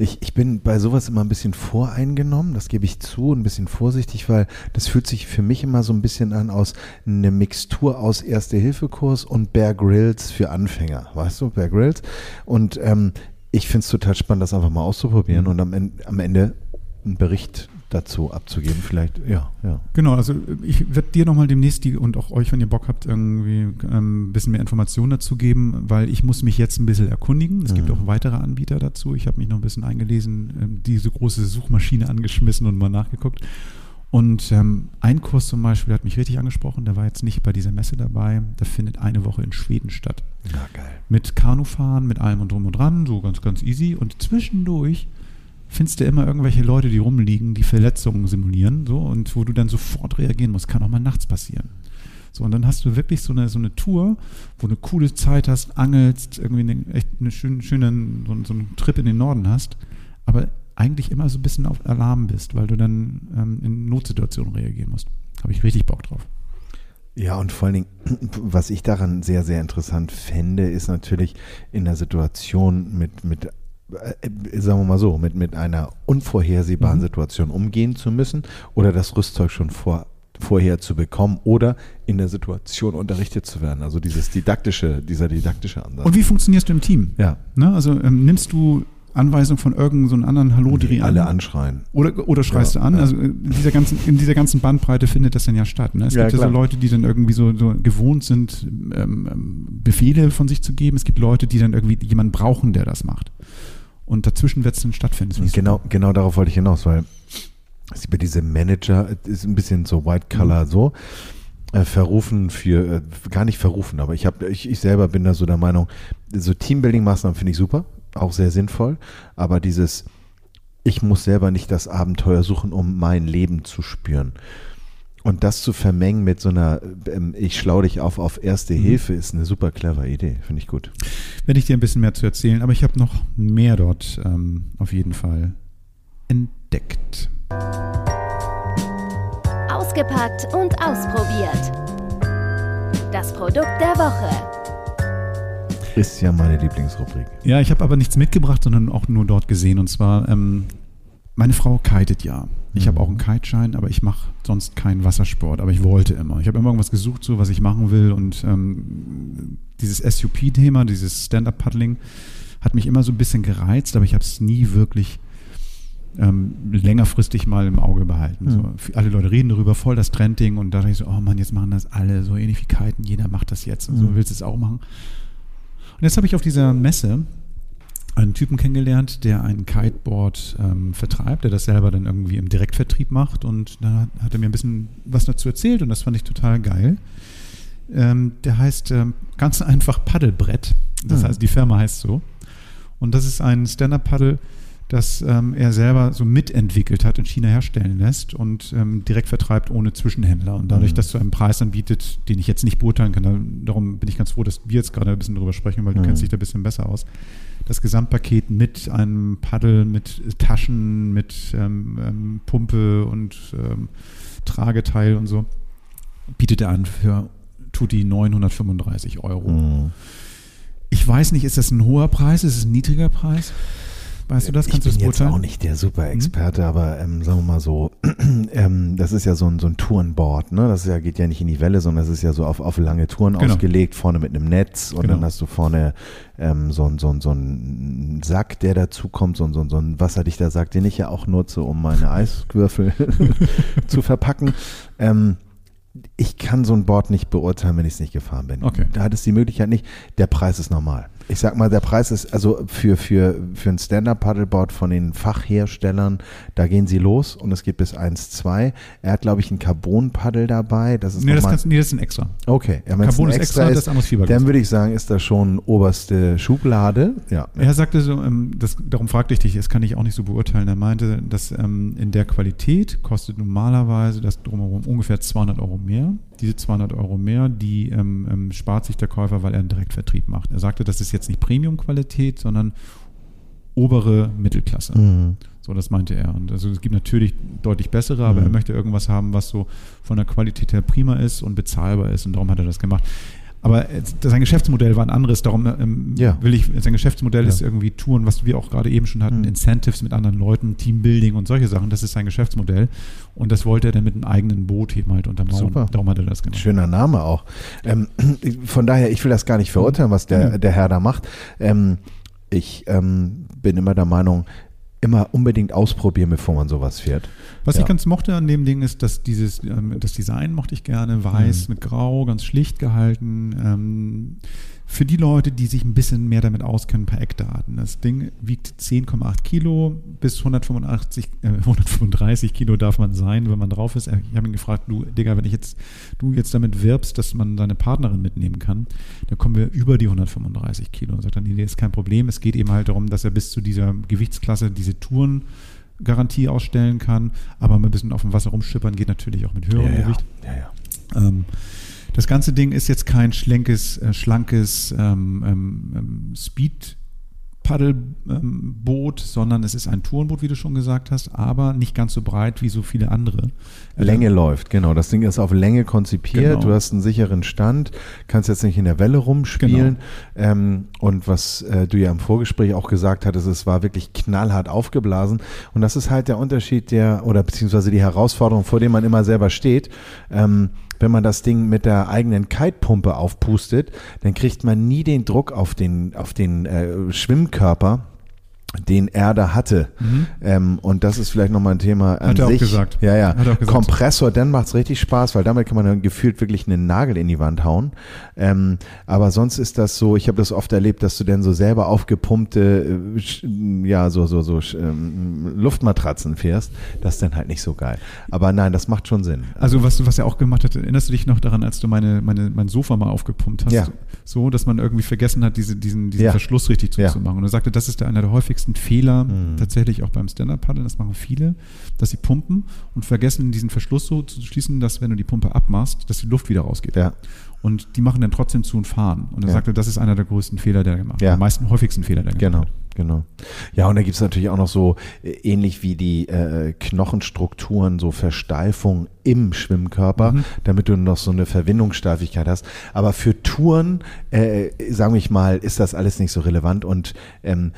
[SPEAKER 2] Ich, ich bin bei sowas immer ein bisschen voreingenommen, das gebe ich zu, ein bisschen vorsichtig, weil das fühlt sich für mich immer so ein bisschen an aus eine Mixtur aus Erste-Hilfe-Kurs und Bear Grylls für Anfänger, weißt du, Bear Grylls. Und ähm, ich finde es total spannend, das einfach mal auszuprobieren und am, Ende- am Ende einen Bericht dazu abzugeben. Vielleicht, ja, ja.
[SPEAKER 3] Genau, also ich werde dir nochmal demnächst die und auch euch, wenn ihr Bock habt, irgendwie ähm, ein bisschen mehr Informationen dazu geben, weil ich muss mich jetzt ein bisschen erkundigen. Es gibt
[SPEAKER 2] Mhm.
[SPEAKER 3] auch weitere Anbieter dazu. Ich habe mich noch ein bisschen eingelesen, ähm, diese große Suchmaschine angeschmissen und mal nachgeguckt. Und ähm, ein Kurs zum Beispiel hat mich richtig angesprochen, der war jetzt nicht bei dieser Messe dabei. Der findet eine Woche in Schweden statt.
[SPEAKER 2] Na geil.
[SPEAKER 3] Mit Kanufahren, mit allem und drum und dran, so ganz, ganz easy. Und zwischendurch findest du immer irgendwelche Leute, die rumliegen, die Verletzungen simulieren, so, und wo du dann sofort reagieren musst. Kann auch mal nachts passieren. So, und dann hast du wirklich so eine, so eine Tour, wo du eine coole Zeit hast, angelst, irgendwie eine, echt einen schönen, schönen, so, so einen Trip in den Norden hast, aber eigentlich immer so ein bisschen auf Alarm bist, weil du dann ähm, in Notsituationen reagieren musst. Habe ich richtig Bock drauf.
[SPEAKER 2] Ja, und vor allen Dingen, was ich daran sehr, sehr interessant fände, ist natürlich in der Situation mit, mit sagen wir mal so, mit, mit einer unvorhersehbaren
[SPEAKER 3] Mhm.
[SPEAKER 2] Situation umgehen zu müssen oder das Rüstzeug schon vor, vorher zu bekommen oder in der Situation unterrichtet zu werden. Also dieses didaktische, dieser didaktische Ansatz.
[SPEAKER 3] Und wie funktionierst du im Team?
[SPEAKER 2] ja,
[SPEAKER 3] Ne? Also ähm, nimmst du Anweisung von irgendeinem so einem anderen Hallodri
[SPEAKER 2] nee,
[SPEAKER 3] an?
[SPEAKER 2] alle anschreien.
[SPEAKER 3] Oder, oder schreist
[SPEAKER 2] Ja,
[SPEAKER 3] du an?
[SPEAKER 2] ja.
[SPEAKER 3] Also äh, in dieser, ganzen, in dieser ganzen Bandbreite findet das dann ja statt. Ne? Es
[SPEAKER 2] Ja,
[SPEAKER 3] gibt ja so
[SPEAKER 2] klar.
[SPEAKER 3] Leute, die dann irgendwie so, so gewohnt sind, ähm, ähm, Befehle von sich zu geben. Es gibt Leute, die dann irgendwie jemanden brauchen, der das macht. Und dazwischen wird es dann stattfinden.
[SPEAKER 2] Genau,
[SPEAKER 3] super.
[SPEAKER 2] genau darauf wollte ich hinaus, weil es über diese Manager ist ein bisschen so White Color
[SPEAKER 3] Mhm.
[SPEAKER 2] so äh, verrufen für äh, gar nicht verrufen, aber ich habe ich, ich selber bin da so der Meinung, so Teambuilding Maßnahmen finde ich super, auch sehr sinnvoll, aber dieses ich muss selber nicht das Abenteuer suchen, um mein Leben zu spüren. Und das zu vermengen mit so einer, ähm, ich schlau dich auf auf Erste
[SPEAKER 3] Mhm.
[SPEAKER 2] Hilfe, ist eine super clever Idee, finde ich gut.
[SPEAKER 3] Werde ich dir ein bisschen mehr zu erzählen, aber ich habe noch mehr dort ähm, auf jeden Fall entdeckt.
[SPEAKER 1] Ausgepackt und ausprobiert. Das Produkt der Woche.
[SPEAKER 2] Ist ja meine Lieblingsrubrik.
[SPEAKER 3] Ja, ich habe aber nichts mitgebracht, sondern auch nur dort gesehen. Und zwar, ähm, meine Frau kitet ja. Ich habe
[SPEAKER 2] Mhm.
[SPEAKER 3] auch einen Kiteschein, aber ich mache sonst keinen Wassersport. Aber ich wollte immer. Ich habe immer irgendwas gesucht, so was ich machen will. Und ähm, dieses SUP-Thema, dieses Stand-Up-Paddling, hat mich immer so ein bisschen gereizt, aber ich habe es nie wirklich ähm, längerfristig mal im Auge behalten.
[SPEAKER 2] Mhm.
[SPEAKER 3] So, alle Leute reden darüber, voll das Trendding. Und da dachte ich so, oh Mann, jetzt machen das alle so ähnlich wie Kiten. Jeder macht das jetzt. Und so
[SPEAKER 2] Mhm.
[SPEAKER 3] willst du es auch machen. Und jetzt habe ich auf dieser Messe einen Typen kennengelernt, der ein Kiteboard ähm, vertreibt, der das selber dann irgendwie im Direktvertrieb macht. Und da hat er mir ein bisschen was dazu erzählt und das fand ich total geil. Ähm, der heißt ähm, ganz einfach Paddelbrett. Das
[SPEAKER 2] Mhm.
[SPEAKER 3] heißt, die Firma heißt so. Und das ist ein Stand-Up-Paddle, das ähm, er selber so mitentwickelt hat, in China herstellen lässt und ähm, direkt vertreibt ohne Zwischenhändler. Und dadurch,
[SPEAKER 2] Mhm.
[SPEAKER 3] dass du einen Preis anbietet, den ich jetzt nicht beurteilen kann, da, darum bin ich ganz froh, dass wir jetzt gerade ein bisschen drüber sprechen, weil du
[SPEAKER 2] Mhm.
[SPEAKER 3] kennst dich da ein bisschen besser aus. Das Gesamtpaket mit einem Paddel, mit Taschen, mit ähm, ähm, Pumpe und ähm, Trageteil und so, bietet er an für Tutti 935 Euro.
[SPEAKER 2] Mhm.
[SPEAKER 3] Ich weiß nicht, ist das ein hoher Preis? Ist es ein niedriger Preis? Weißt du das? Kannst
[SPEAKER 2] ich
[SPEAKER 3] du
[SPEAKER 2] bin
[SPEAKER 3] das
[SPEAKER 2] jetzt
[SPEAKER 3] beurteilen?
[SPEAKER 2] auch nicht der Super-Experte, aber ähm, sagen wir mal so, ähm, das ist ja so ein, so ein Tourenboard, ne? Das ja, geht ja nicht in die Welle, sondern das ist ja so auf, auf lange Touren
[SPEAKER 3] Genau.
[SPEAKER 2] ausgelegt, vorne mit einem Netz und
[SPEAKER 3] Genau.
[SPEAKER 2] dann hast du vorne ähm, so, ein- so, ein- so einen Sack, der dazu kommt, so, ein- so, ein- so ein wasserdichter Sack, den ich ja auch nutze, um meine Eiswürfel zu verpacken. Ähm, ich kann so ein Board nicht beurteilen, wenn ich es nicht gefahren bin.
[SPEAKER 3] Okay.
[SPEAKER 2] Da hat es die Möglichkeit nicht. Der Preis ist normal. Ich sag mal, der Preis ist also für, für, für ein Stand-Up-Paddleboard von den Fachherstellern, da gehen sie los und es geht bis 1,2. Er hat, glaube ich, ein Carbon-Paddel dabei. Das ist
[SPEAKER 3] nee, das kannst, nee, das ist ein extra.
[SPEAKER 2] Okay, ja,
[SPEAKER 3] Carbon ist extra, das andere ist
[SPEAKER 2] dann würde ich sagen, ist das schon oberste Schublade. Ja.
[SPEAKER 3] Er sagte so, ähm, das, darum fragte ich dich, das kann ich auch nicht so beurteilen. Er meinte, dass ähm, in der Qualität kostet normalerweise das drumherum ungefähr 200 Euro mehr. Diese 200 Euro mehr, die ähm, ähm, spart sich der Käufer, weil er einen Direktvertrieb macht. Er sagte, das ist jetzt nicht Premium-Qualität, sondern obere Mittelklasse.
[SPEAKER 2] Mhm.
[SPEAKER 3] So, das meinte er. Und also es gibt natürlich deutlich bessere, aber
[SPEAKER 2] Mhm.
[SPEAKER 3] er möchte irgendwas haben, was so von der Qualität her prima ist und bezahlbar ist. Und darum hat er das gemacht. Aber sein Geschäftsmodell war ein anderes. Darum ähm,
[SPEAKER 2] Ja.
[SPEAKER 3] will ich, sein Geschäftsmodell
[SPEAKER 2] Ja.
[SPEAKER 3] ist irgendwie Touren, was wir auch gerade eben schon hatten,
[SPEAKER 2] Mhm.
[SPEAKER 3] Incentives mit anderen Leuten, Teambuilding und solche Sachen. Das ist sein Geschäftsmodell. Und das wollte er dann mit einem eigenen Boot eben halt untermauern.
[SPEAKER 2] Super.
[SPEAKER 3] Darum hat er das gemacht.
[SPEAKER 2] Schöner Name auch. Ähm, von daher, ich will das gar nicht verurteilen, was der,
[SPEAKER 3] Mhm.
[SPEAKER 2] der Herr da macht. Ähm, ich ähm, bin immer der Meinung, immer unbedingt ausprobieren, bevor man sowas fährt.
[SPEAKER 3] Was
[SPEAKER 2] Ja.
[SPEAKER 3] ich ganz mochte an dem Ding ist, dass dieses, ähm, das Design mochte ich gerne, weiß
[SPEAKER 2] Mhm.
[SPEAKER 3] mit Grau, ganz schlicht gehalten. Für die Leute, die sich ein bisschen mehr damit auskennen, ein paar Eckdaten. Das Ding wiegt 10,8 Kilo, bis 185, äh, 135 Kilo darf man sein, wenn man drauf ist. Ich habe ihn gefragt, du, Digga, wenn ich jetzt, du jetzt damit wirbst, dass man seine Partnerin mitnehmen kann, dann kommen wir über die 135 Kilo. Und sagt dann, nee, ist kein Problem. Es geht eben halt darum, dass er bis zu dieser Gewichtsklasse diese Touren Garantie ausstellen kann, aber ein bisschen auf dem Wasser rumschippern geht natürlich auch mit höherem
[SPEAKER 2] ja,
[SPEAKER 3] Gewicht.
[SPEAKER 2] Ja, ja.
[SPEAKER 3] Ähm, das ganze Ding ist jetzt kein schlenkes, äh, schlankes ähm, ähm, ähm, Speed Paddelboot, sondern es ist ein Tourenboot, wie du schon gesagt hast, aber nicht ganz so breit wie so viele andere.
[SPEAKER 2] Länge läuft, genau. Das Ding ist auf Länge konzipiert.
[SPEAKER 3] Genau.
[SPEAKER 2] Du hast einen sicheren Stand, kannst jetzt nicht in der Welle rumspielen.
[SPEAKER 3] Genau.
[SPEAKER 2] Ähm, und was äh, du ja im Vorgespräch auch gesagt hattest, es war wirklich knallhart aufgeblasen. Und das ist halt der Unterschied der, oder beziehungsweise die Herausforderung, vor dem man immer selber steht. Ähm, wenn man das Ding mit der eigenen Kitepumpe aufpustet, dann kriegt man nie den Druck auf den, auf den äh, Schwimmkörper, den er da hatte. Ähm, und das ist vielleicht nochmal ein Thema an
[SPEAKER 3] Mhm. Hat er auch
[SPEAKER 2] sich.
[SPEAKER 3] gesagt.
[SPEAKER 2] Ja, ja.
[SPEAKER 3] Hat er auch gesagt.
[SPEAKER 2] Kompressor, dann macht's richtig Spaß, weil damit kann man dann gefühlt wirklich einen Nagel in die Wand hauen. Ähm, aber sonst ist das so, ich habe das oft erlebt, dass du dann so selber aufgepumpte, äh, ja, so, so, so ähm, Luftmatratzen fährst. Das ist dann halt nicht so geil. Aber nein, das macht schon Sinn.
[SPEAKER 3] Also was, was er auch gemacht hat, erinnerst du dich noch daran, als du meine, meine, mein Sofa mal aufgepumpt hast?
[SPEAKER 2] Ja.
[SPEAKER 3] So, dass man irgendwie vergessen hat, diese, diesen, diesen
[SPEAKER 2] Ja.
[SPEAKER 3] Verschluss richtig
[SPEAKER 2] Ja.
[SPEAKER 3] zuzumachen. Und er sagte, das ist der, einer der häufigsten Fehler,
[SPEAKER 2] Mhm.
[SPEAKER 3] tatsächlich auch beim Stand-Up-Paddeln, das machen viele, dass sie pumpen und vergessen, diesen Verschluss so zu schließen, dass wenn du die Pumpe abmachst, dass die Luft wieder rausgeht.
[SPEAKER 2] Ja.
[SPEAKER 3] Und die machen dann trotzdem zu und fahren. Und er
[SPEAKER 2] Ja.
[SPEAKER 3] sagte, das ist einer der größten Fehler, der er gemacht hat.
[SPEAKER 2] Ja.
[SPEAKER 3] Der meisten häufigsten Fehler, der er
[SPEAKER 2] Genau,
[SPEAKER 3] gemacht hat.
[SPEAKER 2] genau. Ja, und da gibt's natürlich auch noch so äh, ähnlich wie die äh, Knochenstrukturen, so Versteifung im Schwimmkörper,
[SPEAKER 3] Mhm.
[SPEAKER 2] damit du noch so eine Verwindungssteifigkeit hast. Aber für Touren, äh, sagen wir mal, ist das alles nicht so relevant und ähm,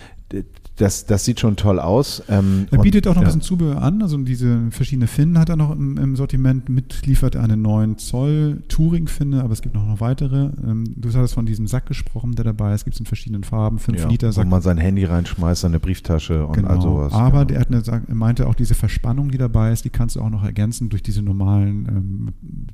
[SPEAKER 2] das, das sieht schon toll aus. Ähm,
[SPEAKER 3] Er
[SPEAKER 2] und-
[SPEAKER 3] bietet auch noch ein
[SPEAKER 2] ja.
[SPEAKER 3] bisschen Zubehör an, also diese verschiedenen Finnen hat er noch im, im Sortiment mit, liefert einen 9 Zoll Touring-Finne, aber es gibt noch, noch weitere. Ähm, du hattest von diesem Sack gesprochen, der dabei ist, gibt es in verschiedenen Farben, 5
[SPEAKER 2] ja,
[SPEAKER 3] Liter
[SPEAKER 2] wo
[SPEAKER 3] Sack.
[SPEAKER 2] man sein Handy reinschmeißt, seine Brieftasche und all
[SPEAKER 3] Genau,
[SPEAKER 2] sowas.
[SPEAKER 3] aber
[SPEAKER 2] genau.
[SPEAKER 3] der hat eine, er meinte auch diese Verspannung, die dabei ist, die kannst du auch noch ergänzen durch diese normalen ähm,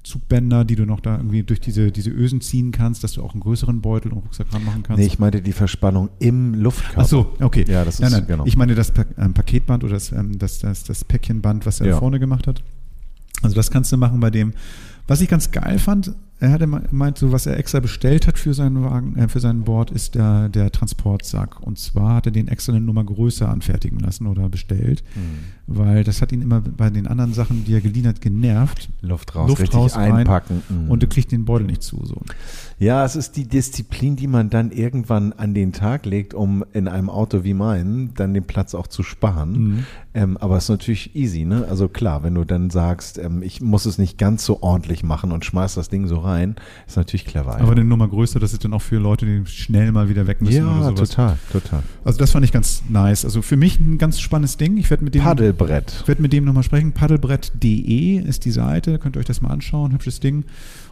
[SPEAKER 3] Zugbänder, die du noch da irgendwie durch diese, diese Ösen ziehen kannst, dass du auch einen größeren Beutel und Rucksack ranmachen kannst.
[SPEAKER 2] Nee, ich meinte die Verspannung im Luftkörper.
[SPEAKER 3] Ach so, okay.
[SPEAKER 2] Ja, das ist,
[SPEAKER 3] nein, nein.
[SPEAKER 2] genau.
[SPEAKER 3] Ich meine das Pa- ähm, Paketband oder das, ähm, das, das, das Päckchenband, was er
[SPEAKER 2] Ja.
[SPEAKER 3] vorne gemacht hat. Also das kannst du machen bei dem. Was ich ganz geil fand, er hatte me- meint, so was er extra bestellt hat für seinen Wagen, äh, für seinen Board, ist der, der Transportsack. Und zwar hat er den extra eine Nummer größer anfertigen lassen oder bestellt,
[SPEAKER 2] Hm.
[SPEAKER 3] weil das hat ihn immer bei den anderen Sachen, die er geliehen hat, genervt.
[SPEAKER 2] Luft raus,
[SPEAKER 3] Luft raus, rein
[SPEAKER 2] einpacken. Mhm.
[SPEAKER 3] Und du kriegst den Beutel nicht zu. So.
[SPEAKER 2] Ja, es ist die Disziplin, die man dann irgendwann an den Tag legt, um in einem Auto wie meinem dann den Platz auch zu sparen.
[SPEAKER 3] Mhm.
[SPEAKER 2] Ähm, aber es ist natürlich easy, ne? Also klar, wenn du dann sagst, ähm, ich muss es nicht ganz so ordentlich machen und schmeiß das Ding so rein, ist natürlich clever.
[SPEAKER 3] Aber eine Nummer größer, das ist dann auch für Leute, die schnell mal wieder weg müssen oder
[SPEAKER 2] ja,
[SPEAKER 3] sowas.
[SPEAKER 2] total, total.
[SPEAKER 3] Also das fand ich ganz nice. Also für mich ein ganz spannendes Ding. Ich werde mit dem
[SPEAKER 2] Paddelbrett.
[SPEAKER 3] Ich werde mit dem nochmal sprechen. Paddelbrett.de ist die Seite. Könnt ihr euch das mal anschauen. Hübsches Ding.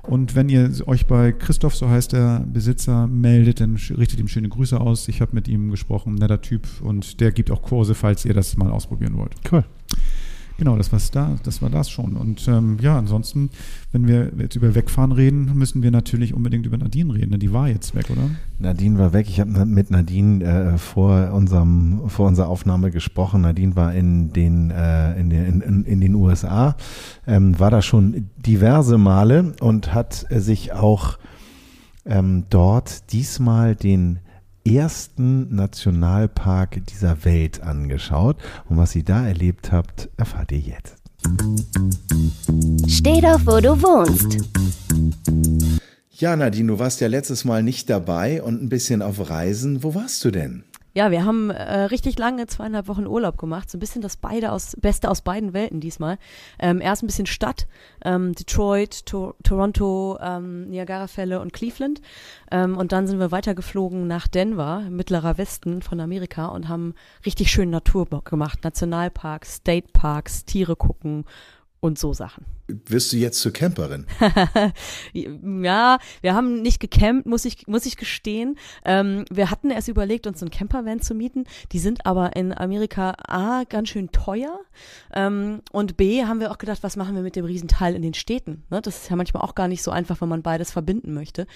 [SPEAKER 3] Und wenn ihr euch bei Christoph, so heißt der Besitzer, meldet, dann richtet ihm schöne Grüße aus. Ich habe mit ihm gesprochen. Netter Typ. Und der gibt auch Kurse, falls ihr das mal ausprobieren wollt.
[SPEAKER 2] Cool.
[SPEAKER 3] Genau, das war's da, das war das schon. Und ähm, ja, ansonsten, wenn wir jetzt über Wegfahren reden, müssen wir natürlich unbedingt über Nadine reden. ne? Die war jetzt weg, oder?
[SPEAKER 2] Nadine war weg. Ich habe mit Nadine äh, vor unserem vor unserer Aufnahme gesprochen. Nadine war in den äh, in, den in, in den USA, ähm, war da schon diverse Male und hat äh, sich auch ähm, dort diesmal den ersten Nationalpark dieser Welt angeschaut. Und was sie da erlebt habt, erfahrt ihr jetzt.
[SPEAKER 1] Steh doch, wo du wohnst.
[SPEAKER 2] Ja, Nadine, du warst ja letztes Mal nicht dabei und ein bisschen auf Reisen. Wo warst du denn?
[SPEAKER 4] Ja, wir haben äh, richtig lange zweieinhalb Wochen Urlaub gemacht, so ein bisschen das beide aus, Beste aus beiden Welten diesmal. Ähm, erst ein bisschen Stadt, ähm, Detroit, to Toronto, ähm, Niagara-Fälle und Cleveland. Ähm, und dann sind wir weitergeflogen nach Denver, mittlerer Westen von Amerika und haben richtig schön Natur gemacht. Nationalparks, State Parks, Tiere gucken und so Sachen.
[SPEAKER 2] Wirst du jetzt zur Camperin?
[SPEAKER 4] ja, wir haben nicht gecampt, muss ich, muss ich gestehen. Ähm, wir hatten erst überlegt, uns einen Campervan zu mieten. Die sind aber in Amerika A, ganz schön teuer. Ähm, und B, haben wir auch gedacht, was machen wir mit dem Riesenteil in den Städten? Ne? Das ist ja manchmal auch gar nicht so einfach, wenn man beides verbinden möchte.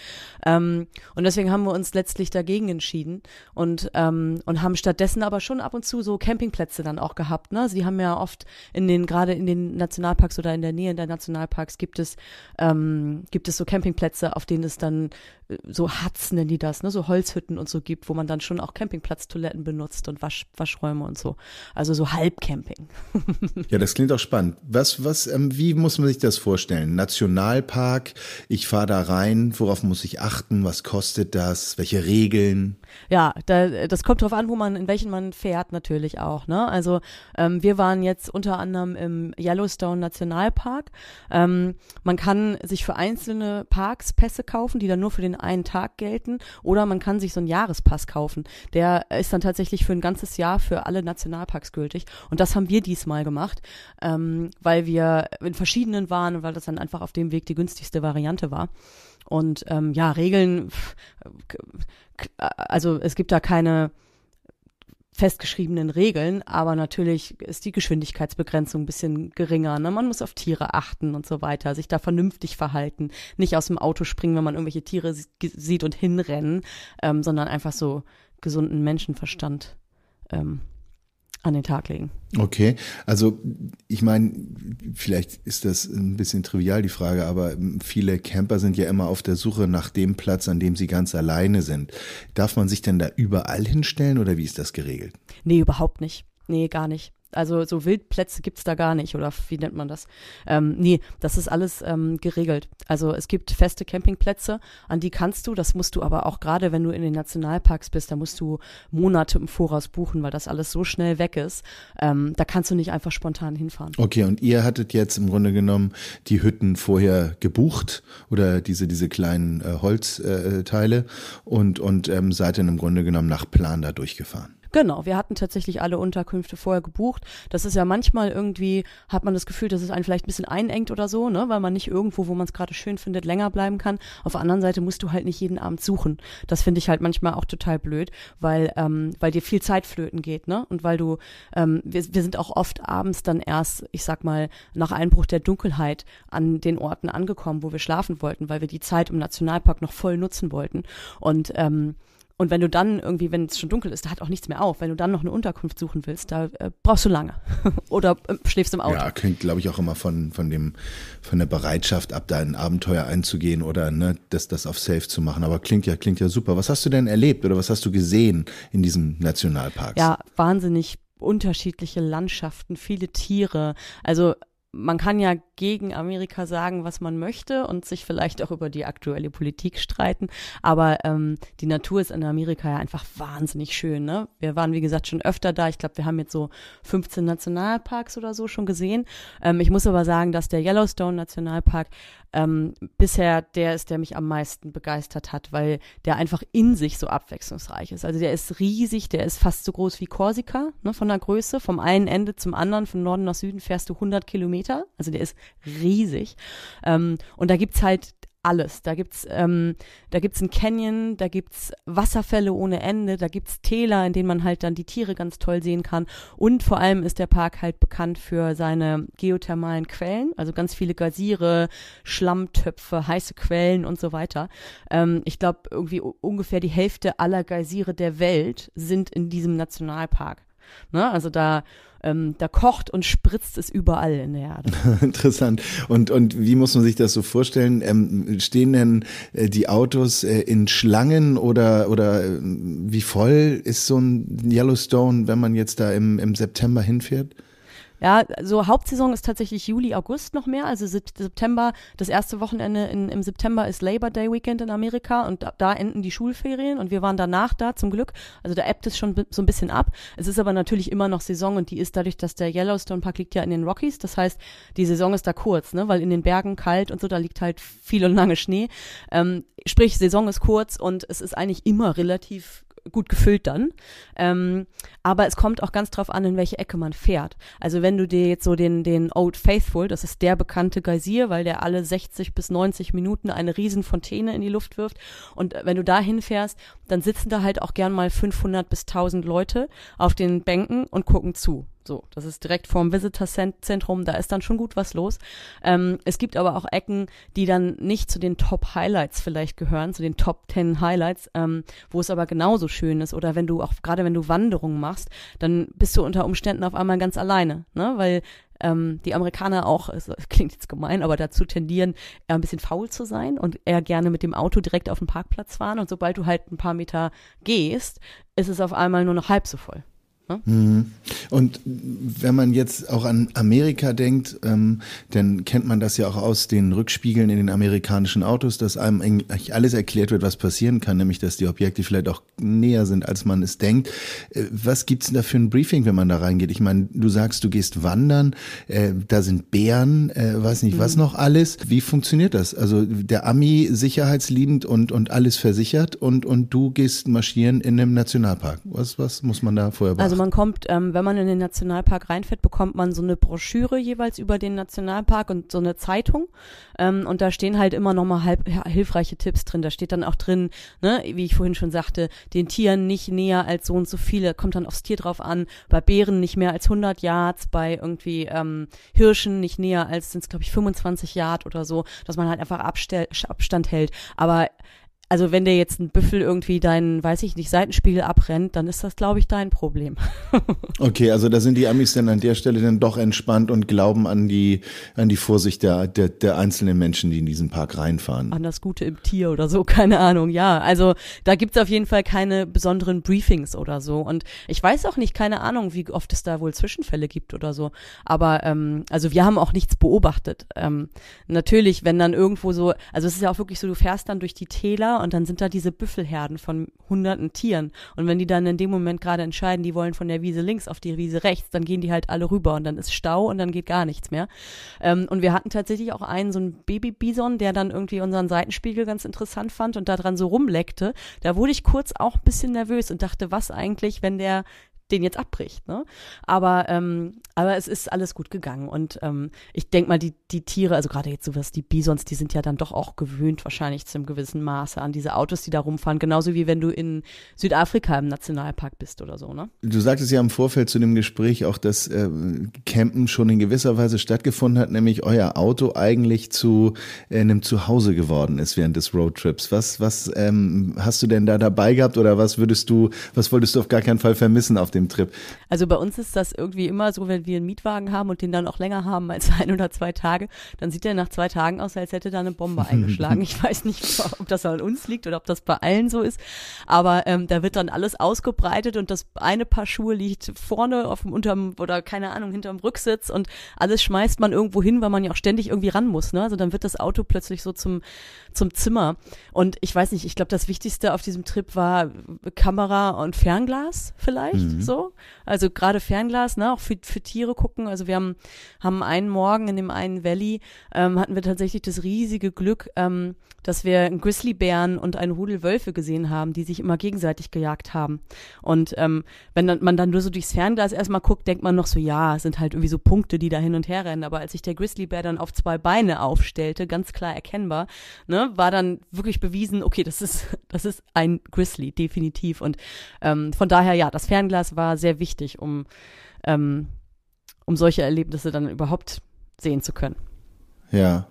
[SPEAKER 4] Ähm, und deswegen haben wir uns letztlich dagegen entschieden und, ähm, und haben stattdessen aber schon ab und zu so Campingplätze dann auch gehabt. Ne? Sie haben ja oft in den, gerade in den Nationalparks oder in der Nähe der Nationalparks gibt es, ähm, gibt es so Campingplätze, auf denen es dann äh, so Huts nennen die das, ne, so Holzhütten und so gibt, wo man dann schon auch Campingplatztoiletten benutzt und Wasch, Waschräume und so. Also so Halbcamping.
[SPEAKER 2] ja, das klingt auch spannend. Was, was, ähm, wie muss man sich das vorstellen? Nationalpark, ich fahre da rein, worauf muss ich achten? Was kostet das? Welche Regeln?
[SPEAKER 4] Ja, da, das kommt drauf an, wo man, in welchen man fährt natürlich auch. Ne? Also ähm, wir waren jetzt unter anderem im Yellowstone Nationalpark. Ähm, man kann sich für einzelne Parks Pässe kaufen, die dann nur für den einen Tag gelten, oder man kann sich so einen Jahrespass kaufen. Der ist dann tatsächlich für ein ganzes Jahr für alle Nationalparks gültig. Und das haben wir diesmal gemacht, ähm, weil wir in verschiedenen waren und weil das dann einfach auf dem Weg die günstigste Variante war. Und ähm, ja, Regeln, also es gibt da keine festgeschriebenen Regeln, aber natürlich ist die Geschwindigkeitsbegrenzung ein bisschen geringer. Ne? Man muss auf Tiere achten und so weiter, sich da vernünftig verhalten, nicht aus dem Auto springen, wenn man irgendwelche Tiere sieht und hinrennen, ähm, sondern einfach so gesunden Menschenverstand ähm, an den Tag legen.
[SPEAKER 2] Okay, also ich meine, vielleicht ist das ein bisschen trivial die Frage, aber viele Camper sind ja immer auf der Suche nach dem Platz, an dem sie ganz alleine sind. Darf man sich denn da überall hinstellen oder wie ist das geregelt?
[SPEAKER 4] Nee, überhaupt nicht. Nee, gar nicht. Also so Wildplätze gibt's da gar nicht oder wie nennt man das? Ähm, nee, das ist alles ähm, geregelt. Also es gibt feste Campingplätze, an die kannst du, das musst du aber auch gerade, wenn du in den Nationalparks bist, da musst du Monate im Voraus buchen, weil das alles so schnell weg ist. Ähm, da kannst du nicht einfach spontan hinfahren.
[SPEAKER 2] Okay, und ihr hattet jetzt im Grunde genommen die Hütten vorher gebucht oder diese, diese kleinen äh, Holzteile äh, und, und ähm, seid dann im Grunde genommen nach Plan da durchgefahren.
[SPEAKER 4] Genau, wir hatten tatsächlich alle Unterkünfte vorher gebucht. Das ist ja manchmal irgendwie, hat man das Gefühl, dass es einen vielleicht ein bisschen einengt oder so, ne, weil man nicht irgendwo, wo man es gerade schön findet, länger bleiben kann. Auf der anderen Seite musst du halt nicht jeden Abend suchen. Das finde ich halt manchmal auch total blöd, weil, ähm, weil dir viel Zeit flöten geht, ne? Und weil du, ähm, wir, wir sind auch oft abends dann erst, ich sag mal, nach Einbruch der Dunkelheit an den Orten angekommen, wo wir schlafen wollten, weil wir die Zeit im Nationalpark noch voll nutzen wollten. Und ähm, und wenn du dann irgendwie, wenn es schon dunkel ist, da hat auch nichts mehr auf. Wenn du dann noch eine Unterkunft suchen willst, da äh, brauchst du lange. Oder äh, schläfst im Auto.
[SPEAKER 2] Ja, klingt, glaube ich, auch immer von, von dem, von der Bereitschaft ab, da ein Abenteuer einzugehen oder ne, das, das auf Safe zu machen. Aber klingt ja, klingt ja super. Was hast du denn erlebt oder was hast du gesehen in diesem Nationalpark?
[SPEAKER 4] Ja, wahnsinnig unterschiedliche Landschaften, viele Tiere. Also man kann ja gegen Amerika sagen, was man möchte und sich vielleicht auch über die aktuelle Politik streiten, aber ähm, die Natur ist in Amerika ja einfach wahnsinnig schön. Ne? Wir waren, wie gesagt, schon öfter da. Ich glaube, wir haben jetzt so 15 Nationalparks oder so schon gesehen. Ähm, ich muss aber sagen, dass der Yellowstone Nationalpark ähm, bisher der ist, der mich am meisten begeistert hat, weil der einfach in sich so abwechslungsreich ist. Also der ist riesig, der ist fast so groß wie Korsika, ne, von der Größe. Vom einen Ende zum anderen, von Norden nach Süden fährst du 100 Kilometer. Also der ist riesig. Ähm, und da gibt's halt alles. Da gibt's, ähm, da gibt's ein Canyon, da gibt's Wasserfälle ohne Ende, da gibt's Täler, in denen man halt dann die Tiere ganz toll sehen kann. Und vor allem ist der Park halt bekannt für seine geothermalen Quellen, also ganz viele Geysire, Schlammtöpfe, heiße Quellen und so weiter. Ähm, ich glaube, irgendwie ungefähr die Hälfte aller Geysire der Welt sind in diesem Nationalpark. Ne? Also da ähm, da kocht und spritzt es überall in der Erde.
[SPEAKER 2] Interessant. Und, und wie muss man sich das so vorstellen? Ähm, stehen denn äh, die Autos äh, in Schlangen oder, oder äh, wie voll ist so ein Yellowstone, wenn man jetzt da im, im September hinfährt?
[SPEAKER 4] Ja, so Hauptsaison ist tatsächlich Juli, August noch mehr. Also September, das erste Wochenende in, im September ist Labor Day Weekend in Amerika und da, da, enden die Schulferien und wir waren danach da zum Glück. Also da ebbt es schon so ein bisschen ab. Es ist aber natürlich immer noch Saison und die ist dadurch, dass der Yellowstone Park liegt ja in den Rockies. Das heißt, die Saison ist da kurz, ne, weil in den Bergen kalt und so, da liegt halt viel und lange Schnee. Ähm, sprich, Saison ist kurz und es ist eigentlich immer relativ gut gefüllt dann. Ähm, aber es kommt auch ganz drauf an, in welche Ecke man fährt. Also wenn du dir jetzt so den, den Old Faithful, das ist der bekannte Geysir, weil der alle 60 bis 90 Minuten eine riesen Fontäne in die Luft wirft. Und wenn du da hinfährst, dann sitzen da halt auch gern mal 500 bis 1000 Leute auf den Bänken und gucken zu. So, das ist direkt vorm Visitor-Zentrum, da ist dann schon gut was los. Ähm, es gibt aber auch Ecken, die dann nicht zu den Top-Highlights vielleicht gehören, zu den Top 10 Highlights, ähm, wo es aber genauso schön ist. Oder wenn du auch, gerade wenn du Wanderungen machst, dann bist du unter Umständen auf einmal ganz alleine, ne? Weil ähm, die Amerikaner auch, es klingt jetzt gemein, aber dazu tendieren, eher ein bisschen faul zu sein und eher gerne mit dem Auto direkt auf den Parkplatz fahren. Und sobald du halt ein paar Meter gehst, ist es auf einmal nur noch halb so voll.
[SPEAKER 2] Ne? Mhm. Und wenn man jetzt auch an Amerika denkt, ähm, dann kennt man das ja auch aus den Rückspiegeln in den amerikanischen Autos, dass einem eigentlich alles erklärt wird, was passieren kann, nämlich dass die Objekte vielleicht auch näher sind, als man es denkt. Äh, was gibt's denn da für ein Briefing, wenn man da reingeht? Ich meine, du sagst, du gehst wandern, äh, da sind Bären, äh, weiß nicht was mhm. noch alles. Wie funktioniert das? Also der Ami sicherheitsliebend und, und alles versichert und, und du gehst marschieren in einem Nationalpark. Was, was muss man da vorher beachten?
[SPEAKER 4] Also man kommt, ähm, wenn man in den Nationalpark reinfährt, bekommt man so eine Broschüre jeweils über den Nationalpark und so eine Zeitung. Ähm, und da stehen halt immer nochmal halb, hilfreiche Tipps drin. Da steht dann auch drin, ne, wie ich vorhin schon sagte, den Tieren nicht näher als so und so viele, kommt dann aufs Tier drauf an. Bei Bären nicht mehr als 100 Yards, bei irgendwie ähm, Hirschen nicht näher als, sind es glaube ich 25 Yard oder so, dass man halt einfach Abstell, Abstand hält. Aber also wenn dir jetzt ein Büffel irgendwie deinen, weiß ich nicht, Seitenspiegel abrennt, dann ist das, glaube ich, dein Problem.
[SPEAKER 2] okay, also da sind die Amis dann an der Stelle dann doch entspannt und glauben an die, an die Vorsicht der, der, der einzelnen Menschen, die in diesen Park reinfahren.
[SPEAKER 4] An das Gute im Tier oder so, keine Ahnung, ja. Also da gibt's auf jeden Fall keine besonderen Briefings oder so. Und ich weiß auch nicht, keine Ahnung, wie oft es da wohl Zwischenfälle gibt oder so. Aber ähm, also wir haben auch nichts beobachtet. Ähm, natürlich, wenn dann irgendwo so, also es ist ja auch wirklich so, du fährst dann durch die Täler und dann sind da diese Büffelherden von hunderten Tieren. Und wenn die dann in dem Moment gerade entscheiden, die wollen von der Wiese links auf die Wiese rechts, dann gehen die halt alle rüber und dann ist Stau und dann geht gar nichts mehr. Ähm, und wir hatten tatsächlich auch einen, so einen Baby-Bison, der dann irgendwie unseren Seitenspiegel ganz interessant fand und da dran so rumleckte. Da wurde ich kurz auch ein bisschen nervös und dachte, was eigentlich, wenn der den jetzt abbricht. Ne? Aber, ähm, aber es ist alles gut gegangen. Und ähm, ich denke mal, die, die Tiere, also gerade jetzt sowas, die Bisons, die sind ja dann doch auch gewöhnt wahrscheinlich zu einem gewissen Maße an diese Autos, die da rumfahren. Genauso wie wenn du in Südafrika im Nationalpark bist oder so. Ne?
[SPEAKER 2] Du sagtest ja im Vorfeld zu dem Gespräch auch, dass äh, Campen schon in gewisser Weise stattgefunden hat, nämlich euer Auto eigentlich zu äh, einem Zuhause geworden ist während des Roadtrips. Was, was ähm, hast du denn da dabei gehabt oder was würdest du, was wolltest du auf gar keinen Fall vermissen auf dem dem Trip.
[SPEAKER 4] Also bei uns ist das irgendwie immer so, wenn wir einen Mietwagen haben und den dann auch länger haben als ein oder zwei Tage, dann sieht der nach zwei Tagen aus, als hätte da eine Bombe eingeschlagen. Ich weiß nicht, ob das an uns liegt oder ob das bei allen so ist, aber ähm, da wird dann alles ausgebreitet und das eine Paar Schuhe liegt vorne auf dem unterm oder keine Ahnung hinterm Rücksitz und alles schmeißt man irgendwo hin, weil man ja auch ständig irgendwie ran muss. Ne? Also dann wird das Auto plötzlich so zum zum Zimmer und ich weiß nicht, ich glaube das Wichtigste auf diesem Trip war Kamera und Fernglas vielleicht. Mhm so. Also gerade Fernglas, ne, auch für, für Tiere gucken. Also wir haben, haben einen Morgen in dem einen Valley, ähm, hatten wir tatsächlich das riesige Glück, ähm, dass wir einen Grizzlybären und einen Rudel Wölfe gesehen haben, die sich immer gegenseitig gejagt haben. Und ähm, wenn dann, man dann nur so durchs Fernglas erstmal guckt, denkt man noch so, ja, es sind halt irgendwie so Punkte, die da hin und her rennen. Aber als sich der Grizzlybär dann auf zwei Beine aufstellte, ganz klar erkennbar, ne, war dann wirklich bewiesen, okay, das ist, das ist ein Grizzly, definitiv. Und ähm, von daher, ja, das Fernglas war sehr wichtig, um, ähm, um solche Erlebnisse dann überhaupt sehen zu können.
[SPEAKER 2] Ja,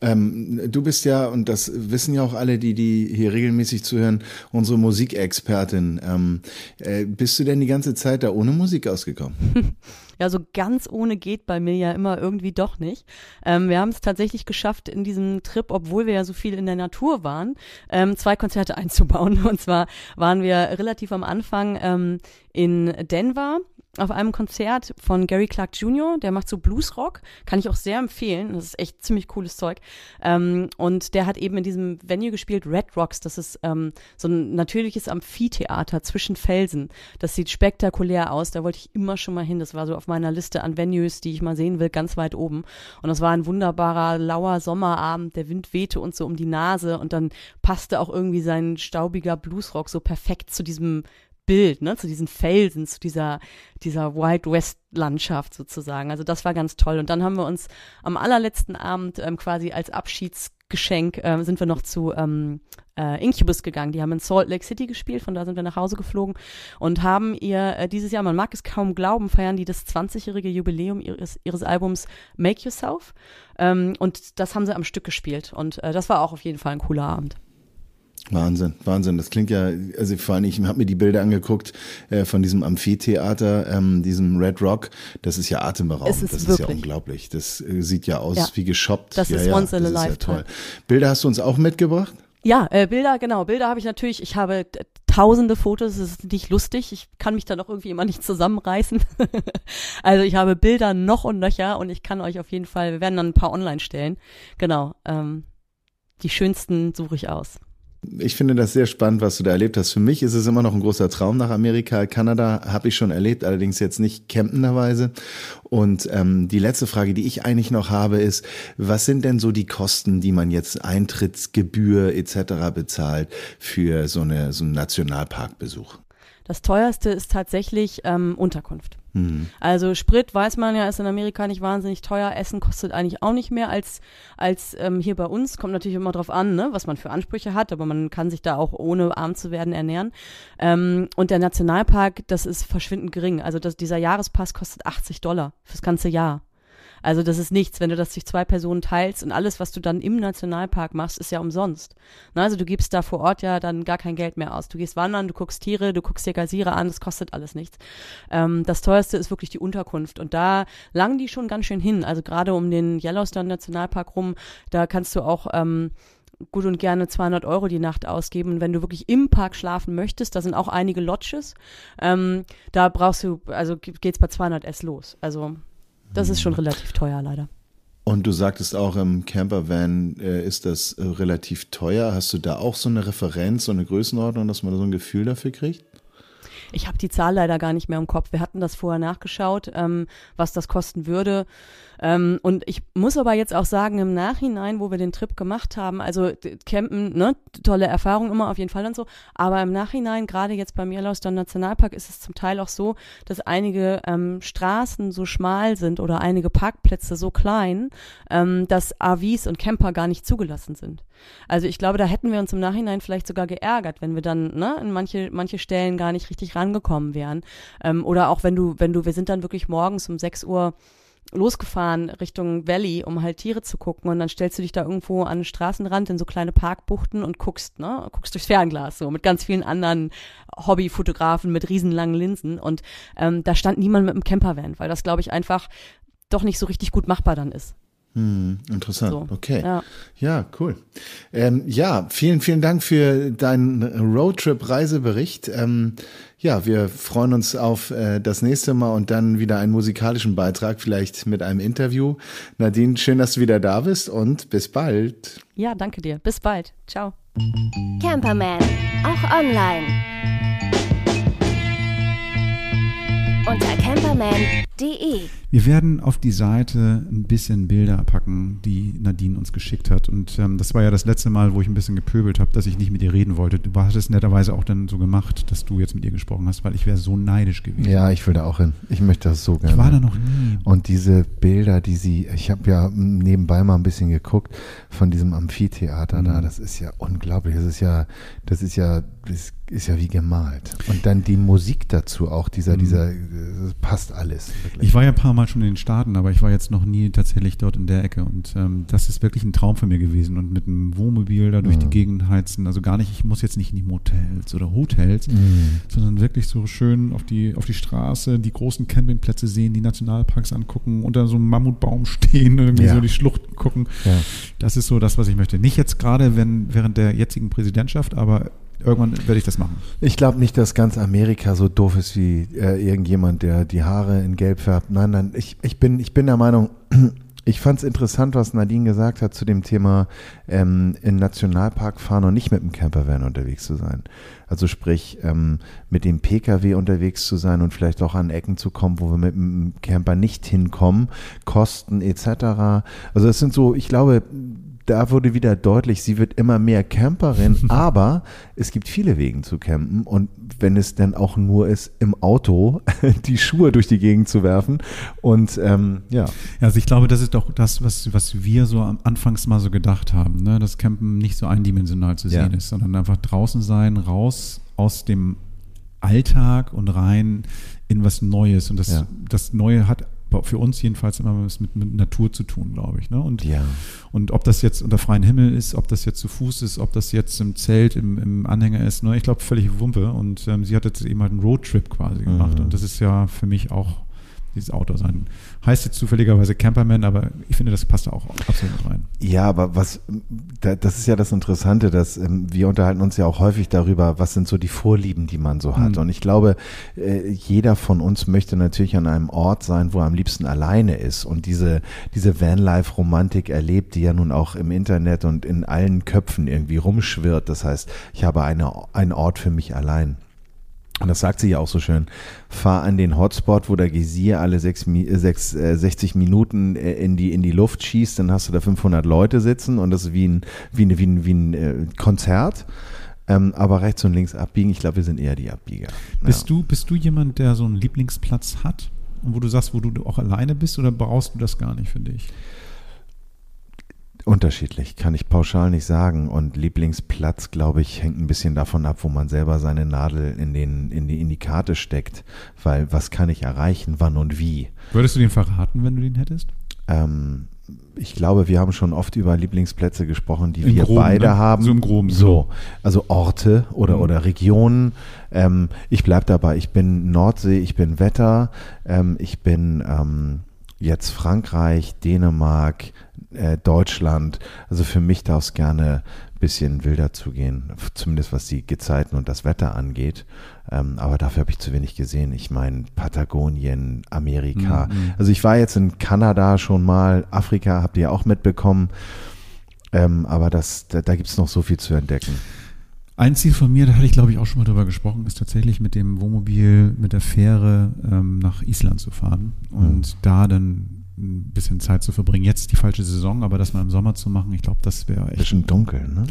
[SPEAKER 2] ähm, du bist ja, und das wissen ja auch alle, die, die hier regelmäßig zuhören, unsere Musikexpertin. Ähm, äh, bist du denn die ganze Zeit da ohne Musik ausgekommen?
[SPEAKER 4] ja, so ganz ohne geht bei mir ja immer irgendwie doch nicht. Ähm, wir haben es tatsächlich geschafft, in diesem Trip, obwohl wir ja so viel in der Natur waren, ähm, zwei Konzerte einzubauen. Und zwar waren wir relativ am Anfang ähm, in Denver auf einem Konzert von Gary Clark Jr., der macht so Bluesrock, kann ich auch sehr empfehlen. Das ist echt ziemlich cooles Zeug. Ähm, und der hat eben in diesem Venue gespielt, Red Rocks. Das ist ähm, so ein natürliches Amphitheater zwischen Felsen. Das sieht spektakulär aus. Da wollte ich immer schon mal hin. Das war so auf meiner Liste an Venues, die ich mal sehen will, ganz weit oben. Und das war ein wunderbarer, lauer Sommerabend. Der Wind wehte uns so um die Nase und dann passte auch irgendwie sein staubiger Bluesrock so perfekt zu diesem Bild, ne, zu diesen Felsen, zu dieser, dieser Wild West Landschaft sozusagen. Also das war ganz toll. Und dann haben wir uns am allerletzten Abend ähm, quasi als Abschiedsgeschenk äh, sind wir noch zu ähm, äh, Incubus gegangen. Die haben in Salt Lake City gespielt, von da sind wir nach Hause geflogen und haben ihr äh, dieses Jahr, man mag es kaum glauben, feiern die das 20-jährige Jubiläum ihres, ihres Albums Make Yourself. Ähm, und das haben sie am Stück gespielt. Und äh, das war auch auf jeden Fall ein cooler Abend.
[SPEAKER 5] Wahnsinn, Wahnsinn. Das klingt ja, also vor allem, ich habe mir die Bilder angeguckt äh, von diesem Amphitheater, ähm, diesem Red Rock. Das ist ja atemberaubend.
[SPEAKER 4] Ist
[SPEAKER 5] das
[SPEAKER 4] wirklich.
[SPEAKER 5] ist ja unglaublich. Das äh, sieht ja aus
[SPEAKER 4] Ja.
[SPEAKER 5] wie geshoppt.
[SPEAKER 4] Das
[SPEAKER 5] ja,
[SPEAKER 4] ist
[SPEAKER 5] ja,
[SPEAKER 4] once in
[SPEAKER 5] das
[SPEAKER 4] a
[SPEAKER 5] ist ja
[SPEAKER 4] lifetime.
[SPEAKER 5] toll. Bilder hast du uns auch mitgebracht?
[SPEAKER 4] Ja, äh, Bilder, genau. Bilder habe ich natürlich. Ich habe tausende Fotos. Es ist nicht lustig. Ich kann mich da noch irgendwie immer nicht zusammenreißen. also ich habe Bilder noch und nöcher und ich kann euch auf jeden Fall, wir werden dann ein paar online stellen. Genau. Ähm, die schönsten suche ich aus.
[SPEAKER 5] Ich finde das sehr spannend, was du da erlebt hast. Für mich ist es immer noch ein großer Traum nach Amerika. Kanada habe ich schon erlebt, allerdings jetzt nicht campenderweise. Und ähm, die letzte Frage, die ich eigentlich noch habe, ist, was sind denn so die Kosten, die man jetzt Eintrittsgebühr etc. bezahlt für so, eine, so einen Nationalparkbesuch?
[SPEAKER 4] Das teuerste ist tatsächlich ähm, Unterkunft.
[SPEAKER 5] Hm.
[SPEAKER 4] Also Sprit weiß man ja, ist in Amerika nicht wahnsinnig teuer. Essen kostet eigentlich auch nicht mehr als als ähm, hier bei uns. Kommt natürlich immer drauf an, ne, was man für Ansprüche hat, aber man kann sich da auch ohne arm zu werden ernähren. Ähm, und der Nationalpark, das ist verschwindend gering. Also das, dieser Jahrespass kostet 80 Dollar fürs ganze Jahr. Also das ist nichts, wenn du das durch zwei Personen teilst und alles, was du dann im Nationalpark machst, ist ja umsonst. Na, also du gibst da vor Ort ja dann gar kein Geld mehr aus. Du gehst wandern, du guckst Tiere, du guckst dir Geysire an, das kostet alles nichts. Ähm, das teuerste ist wirklich die Unterkunft und da langen die schon ganz schön hin. Also gerade um den Yellowstone Nationalpark rum, da kannst du auch ähm, gut und gerne 200 Euro die Nacht ausgeben. Und wenn du wirklich im Park schlafen möchtest, da sind auch einige Lodges, ähm, da brauchst du, also geht's bei 200 S los. Also das ist schon relativ teuer leider.
[SPEAKER 5] Und du sagtest auch, im Campervan äh, ist das äh, relativ teuer. Hast du da auch so eine Referenz, so eine Größenordnung, dass man so ein Gefühl dafür kriegt?
[SPEAKER 4] Ich habe die Zahl leider gar nicht mehr im Kopf. Wir hatten das vorher nachgeschaut, ähm, was das kosten würde. Ähm, und ich muss aber jetzt auch sagen, im Nachhinein, wo wir den Trip gemacht haben, also Campen, ne, tolle Erfahrung immer auf jeden Fall und so, aber im Nachhinein, gerade jetzt beim Yellowstone Nationalpark, ist es zum Teil auch so, dass einige ähm, Straßen so schmal sind oder einige Parkplätze so klein, ähm, dass AVs und Camper gar nicht zugelassen sind. Also ich glaube, da hätten wir uns im Nachhinein vielleicht sogar geärgert, wenn wir dann ne, in manche, manche Stellen gar nicht richtig rangekommen wären. Ähm, oder auch wenn du, wenn du, wir sind dann wirklich morgens um 6 Uhr losgefahren Richtung Valley, um halt Tiere zu gucken und dann stellst du dich da irgendwo an den Straßenrand in so kleine Parkbuchten und guckst, ne, guckst durchs Fernglas so mit ganz vielen anderen Hobbyfotografen mit riesenlangen Linsen und ähm, da stand niemand mit einem Campervan, weil das glaube ich einfach doch nicht so richtig gut machbar dann ist.
[SPEAKER 5] Hm, interessant.
[SPEAKER 4] So,
[SPEAKER 5] okay.
[SPEAKER 4] ja.
[SPEAKER 5] Ja, cool. Ähm, ja, vielen, vielen Dank für deinen Roadtrip-Reisebericht. Ähm, ja, wir freuen uns auf äh, das nächste Mal und dann wieder einen musikalischen Beitrag, vielleicht mit einem Interview. Nadine, schön, dass du wieder da bist und bis bald.
[SPEAKER 4] Ja, danke dir. Bis bald. Ciao.
[SPEAKER 1] Camperman, auch online. Unter camperman.de.
[SPEAKER 3] Wir werden auf die Seite ein bisschen Bilder packen, die Nadine uns geschickt hat. Und ähm, das war ja das letzte Mal, wo ich ein bisschen gepöbelt habe, dass ich nicht mit ihr reden wollte. Du hast es netterweise auch dann so gemacht, dass du jetzt mit ihr gesprochen hast, weil ich wäre so neidisch gewesen.
[SPEAKER 2] Ja, ich will da auch hin. Ich möchte das so gerne.
[SPEAKER 3] ich war da noch nie.
[SPEAKER 2] Und diese Bilder, die sie, ich habe ja nebenbei mal ein bisschen geguckt von diesem Amphitheater da,
[SPEAKER 3] Mhm.
[SPEAKER 2] das ist ja unglaublich. Das ist ja, das ist ja, das ist ja wie gemalt. Und dann die Musik dazu auch, dieser,
[SPEAKER 3] Mhm.
[SPEAKER 2] dieser, das passt alles. Wirklich.
[SPEAKER 3] Ich war ja ein paar Mal schon in den Staaten, aber ich war jetzt noch nie tatsächlich dort in der Ecke. Und ähm, das ist wirklich ein Traum von mir gewesen. Und mit einem Wohnmobil da durch
[SPEAKER 2] Mhm.
[SPEAKER 3] die Gegend heizen. Also gar nicht, ich muss jetzt nicht in die Motels oder Hotels,
[SPEAKER 2] Mhm.
[SPEAKER 3] sondern wirklich so schön auf die, auf die Straße, die großen Campingplätze sehen, die Nationalparks angucken, unter so einem Mammutbaum stehen und irgendwie
[SPEAKER 2] Ja.
[SPEAKER 3] so die Schluchten gucken.
[SPEAKER 2] Ja.
[SPEAKER 3] Das ist so das, was ich möchte. Nicht jetzt gerade wenn, während der jetzigen Präsidentschaft, aber irgendwann werde ich das machen.
[SPEAKER 2] Ich glaube nicht, dass ganz Amerika so doof ist wie äh, irgendjemand, der die Haare in Gelb färbt. Nein, nein, ich, ich, bin, ich bin der Meinung, ich fand es interessant, was Nadine gesagt hat zu dem Thema ähm, in Nationalpark fahren und nicht mit dem Campervan unterwegs zu sein. Also sprich, ähm, mit dem Pkw unterwegs zu sein und vielleicht auch an Ecken zu kommen, wo wir mit dem Camper nicht hinkommen, Kosten etc. Also das sind so, ich glaube, da wurde wieder deutlich, sie wird immer mehr Camperin, aber es gibt viele Wege zu campen und wenn es denn auch nur ist, im Auto die Schuhe durch die Gegend zu werfen und ähm, ja.
[SPEAKER 3] Also ich glaube, das ist doch das, was, was wir so am Anfangs mal so gedacht haben, ne? dass Campen nicht so eindimensional zu sehen
[SPEAKER 2] Ja.
[SPEAKER 3] ist, sondern einfach draußen sein, raus aus dem Alltag und rein in was Neues. Und das,
[SPEAKER 2] Ja.
[SPEAKER 3] das Neue hat für uns jedenfalls immer was mit, mit Natur zu tun, glaube ich. Ne? Und
[SPEAKER 2] Ja.
[SPEAKER 3] Und ob das jetzt unter freiem Himmel ist, ob das jetzt zu Fuß ist, ob das jetzt im Zelt, im, im Anhänger ist, ne? ich glaube, völlig Wumpe. Und ähm, sie hat jetzt eben halt einen Roadtrip quasi gemacht.
[SPEAKER 2] Mhm.
[SPEAKER 3] Und das ist ja für mich auch dieses Auto sein. Heißt jetzt zufälligerweise Camperman, aber ich finde, das passt da auch absolut rein.
[SPEAKER 2] Ja, aber was, da, das ist ja das Interessante, dass ähm, wir unterhalten uns ja auch häufig darüber, was sind so die Vorlieben, die man so hat.
[SPEAKER 3] Mhm.
[SPEAKER 2] Und ich glaube, äh, jeder von uns möchte natürlich an einem Ort sein, wo er am liebsten alleine ist und diese, diese Vanlife-Romantik erlebt, die ja nun auch im Internet und in allen Köpfen irgendwie rumschwirrt. Das heißt, ich habe eine, einen Ort für mich allein. Und das sagt sie ja auch so schön. Fahr an den Hotspot, wo der Geysir alle sechs, äh, sechs, äh, 60 Minuten äh, in die, in die Luft schießt, dann hast du da 500 Leute sitzen und das ist wie ein, wie ein, wie ein, wie ein äh, Konzert. Ähm, aber rechts und links abbiegen, ich glaube, wir sind eher die Abbieger.
[SPEAKER 3] Bist, du, bist du jemand, der so einen Lieblingsplatz hat? Und wo du sagst, wo du auch alleine bist oder brauchst du das gar nicht für dich?
[SPEAKER 2] Unterschiedlich, kann ich pauschal nicht sagen. Und Lieblingsplatz, glaube ich, hängt ein bisschen davon ab, wo man selber seine Nadel in, den, in, die, in die Karte steckt. Weil was kann ich erreichen, wann und wie?
[SPEAKER 3] Würdest du den verraten, wenn du den hättest?
[SPEAKER 2] Ähm, ich glaube, wir haben schon oft über Lieblingsplätze gesprochen, die
[SPEAKER 3] Im
[SPEAKER 2] wir
[SPEAKER 3] Groben,
[SPEAKER 2] beide
[SPEAKER 3] ne?
[SPEAKER 2] haben.
[SPEAKER 3] So im Groben,
[SPEAKER 2] So, also Orte oder,
[SPEAKER 3] Mhm.
[SPEAKER 2] oder Regionen. Ähm, ich bleibe dabei, ich bin Nordsee, ich bin Wetter, ähm, ich bin ähm, jetzt Frankreich, Dänemark, äh, Deutschland. Also für mich darf es gerne ein bisschen wilder zugehen, zumindest was die Gezeiten und das Wetter angeht. Ähm, aber dafür habe ich zu wenig gesehen. Ich meine, Patagonien, Amerika.
[SPEAKER 3] Mhm.
[SPEAKER 2] Also ich war jetzt in Kanada schon mal, Afrika habt ihr ja auch mitbekommen. Ähm, aber das, da, da gibt es noch so viel zu entdecken.
[SPEAKER 3] Ein Ziel von mir, da hatte ich glaube ich auch schon mal drüber gesprochen, ist tatsächlich mit dem Wohnmobil, mit der Fähre ähm, nach Island zu fahren und da dann ein bisschen Zeit zu verbringen. Jetzt die falsche Saison, aber das mal im Sommer zu machen, ich glaube, das wäre echt
[SPEAKER 2] Bisschen dunkel, ne?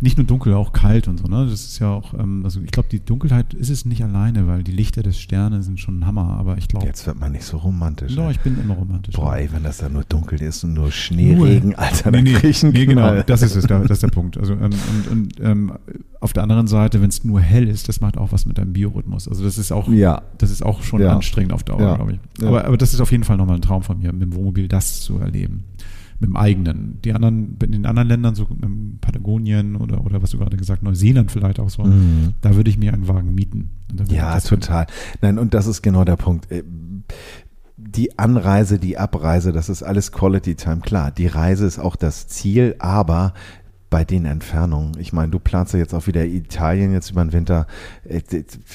[SPEAKER 3] nicht nur dunkel, auch kalt und so. Ne? Das ist ja auch, ähm, also ich glaube, die Dunkelheit ist es nicht alleine, weil die Lichter des Sternes sind schon ein Hammer. Aber ich glaube,
[SPEAKER 2] Jetzt wird man nicht so romantisch.
[SPEAKER 3] doch,
[SPEAKER 2] ey.
[SPEAKER 3] ich bin immer romantisch.
[SPEAKER 2] Boah, ey, wenn das da nur dunkel ist und nur Schneeregen, Alter,
[SPEAKER 3] nee,
[SPEAKER 2] dann
[SPEAKER 3] nee,
[SPEAKER 2] krieg ich einen
[SPEAKER 3] nee, genau, das ist es, da- das ist der Punkt. Also ähm, und, und ähm, auf der anderen Seite, wenn es nur hell ist, das macht auch was mit deinem Biorhythmus. Also das ist auch,
[SPEAKER 2] Ja.
[SPEAKER 3] das ist auch schon
[SPEAKER 2] Ja.
[SPEAKER 3] anstrengend auf Dauer,
[SPEAKER 2] Ja.
[SPEAKER 3] glaube ich. Aber, aber das ist auf jeden Fall nochmal ein Traum von mir, mit dem Wohnmobil das zu erleben. Mit dem eigenen. Die anderen, in den anderen Ländern, so in Patagonien oder, oder was du gerade gesagt, Neuseeland vielleicht auch so,
[SPEAKER 2] Mhm.
[SPEAKER 3] da würde ich mir einen Wagen mieten.
[SPEAKER 2] Ja, total. Nein, und das ist genau der Punkt. Äh, Die Anreise, die Abreise, das ist alles Quality Time. Klar, die Reise ist auch das Ziel, aber bei den Entfernungen, ich meine, du planst ja jetzt auch wieder Italien jetzt über den Winter, äh,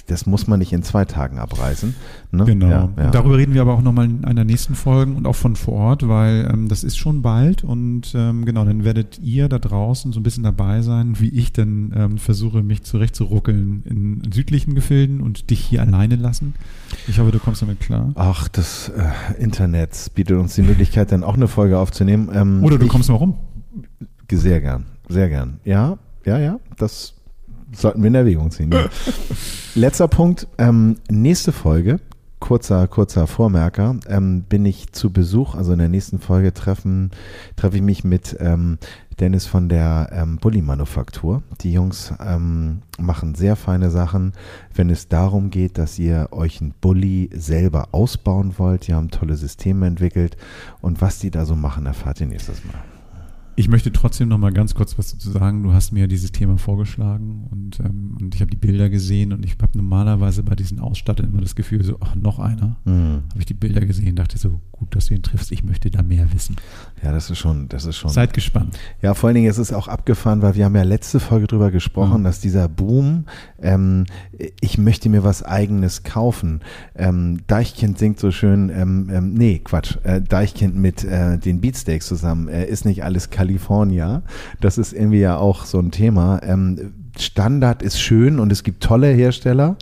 [SPEAKER 2] das muss man nicht in zwei Tagen abreisen. Ne?
[SPEAKER 3] Genau.
[SPEAKER 2] Ja, ja.
[SPEAKER 3] Darüber reden wir aber auch nochmal in einer nächsten Folge und auch von vor Ort, weil ähm, das ist schon bald und ähm, genau, dann werdet ihr da draußen so ein bisschen dabei sein, wie ich dann ähm, versuche, mich zurechtzuruckeln in südlichen Gefilden und dich hier alleine lassen. Ich hoffe, du kommst damit klar.
[SPEAKER 2] Ach, das äh, Internet bietet uns die Möglichkeit, dann auch eine Folge aufzunehmen. Ähm,
[SPEAKER 3] Oder du
[SPEAKER 2] ich-
[SPEAKER 3] kommst mal rum.
[SPEAKER 2] Sehr gern, sehr gern. Ja, ja, ja, das sollten wir in Erwägung ziehen. Ja. Letzter Punkt, ähm, nächste Folge, kurzer, kurzer Vormerker, ähm, bin ich zu Besuch, also in der nächsten Folge treffen, treffe ich mich mit ähm, Dennis von der ähm, Bulli-Manufaktur. Die Jungs ähm, machen sehr feine Sachen, wenn es darum geht, dass ihr euch einen Bulli selber ausbauen wollt. Die haben tolle Systeme entwickelt und was die da so machen, erfahrt ihr nächstes Mal.
[SPEAKER 3] Ich möchte trotzdem noch mal ganz kurz was dazu sagen. Du hast mir dieses Thema vorgeschlagen und, ähm, und ich habe die Bilder gesehen und ich habe normalerweise bei diesen Ausstattern immer das Gefühl, so, ach, noch einer.
[SPEAKER 2] Mhm.
[SPEAKER 3] Habe ich die Bilder gesehen, dachte so, gut, dass du ihn triffst. Ich möchte da mehr wissen.
[SPEAKER 2] Ja, das ist schon, das ist schon.
[SPEAKER 3] Seid gespannt.
[SPEAKER 2] Ja, vor allen Dingen ist es auch abgefahren, weil wir haben ja letzte Folge drüber gesprochen,
[SPEAKER 3] Mhm.
[SPEAKER 2] dass dieser Boom, ähm, ich möchte mir was eigenes kaufen. Ähm, Deichkind singt so schön, ähm, ähm, nee, Quatsch, äh, Deichkind mit äh, den Beatsteaks zusammen, äh, ist nicht alles California. Das ist irgendwie ja auch so ein Thema. Ähm, Standard ist schön und es gibt tolle Hersteller.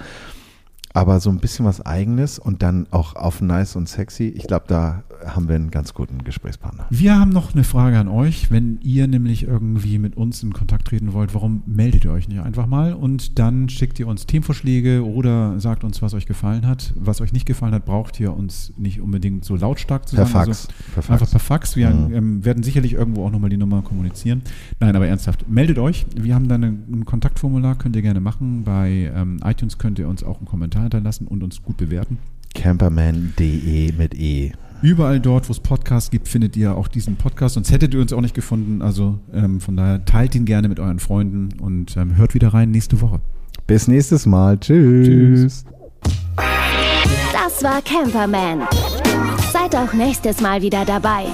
[SPEAKER 2] Aber so ein bisschen was Eigenes und dann auch auf nice und sexy. Ich glaube, da haben wir einen ganz guten Gesprächspartner.
[SPEAKER 3] Wir haben noch eine Frage an euch. Wenn ihr nämlich irgendwie mit uns in Kontakt treten wollt, warum meldet ihr euch nicht einfach mal und dann schickt ihr uns Themenvorschläge oder sagt uns, was euch gefallen hat. Was euch nicht gefallen hat, braucht ihr uns nicht unbedingt so lautstark zu
[SPEAKER 2] Per
[SPEAKER 3] sagen.
[SPEAKER 2] Fax. Per
[SPEAKER 3] Also einfach per Fax. Wir
[SPEAKER 2] Mhm.
[SPEAKER 3] ähm, werden sicherlich irgendwo auch nochmal die Nummer kommunizieren. Nein, aber ernsthaft, meldet euch. Wir haben da eine, ein Kontaktformular, könnt ihr gerne machen. Bei ähm, iTunes könnt ihr uns auch einen Kommentar hinterlassen und uns gut bewerten.
[SPEAKER 2] Camperman.de mit E.
[SPEAKER 3] Überall dort, wo es Podcasts gibt, findet ihr auch diesen Podcast. Sonst hättet ihr uns auch nicht gefunden. Also ähm, von daher teilt ihn gerne mit euren Freunden und ähm, hört wieder rein nächste Woche.
[SPEAKER 2] Bis nächstes Mal. Tschüss.
[SPEAKER 3] Tschüss.
[SPEAKER 1] Das war Camperman. Seid auch nächstes Mal wieder dabei.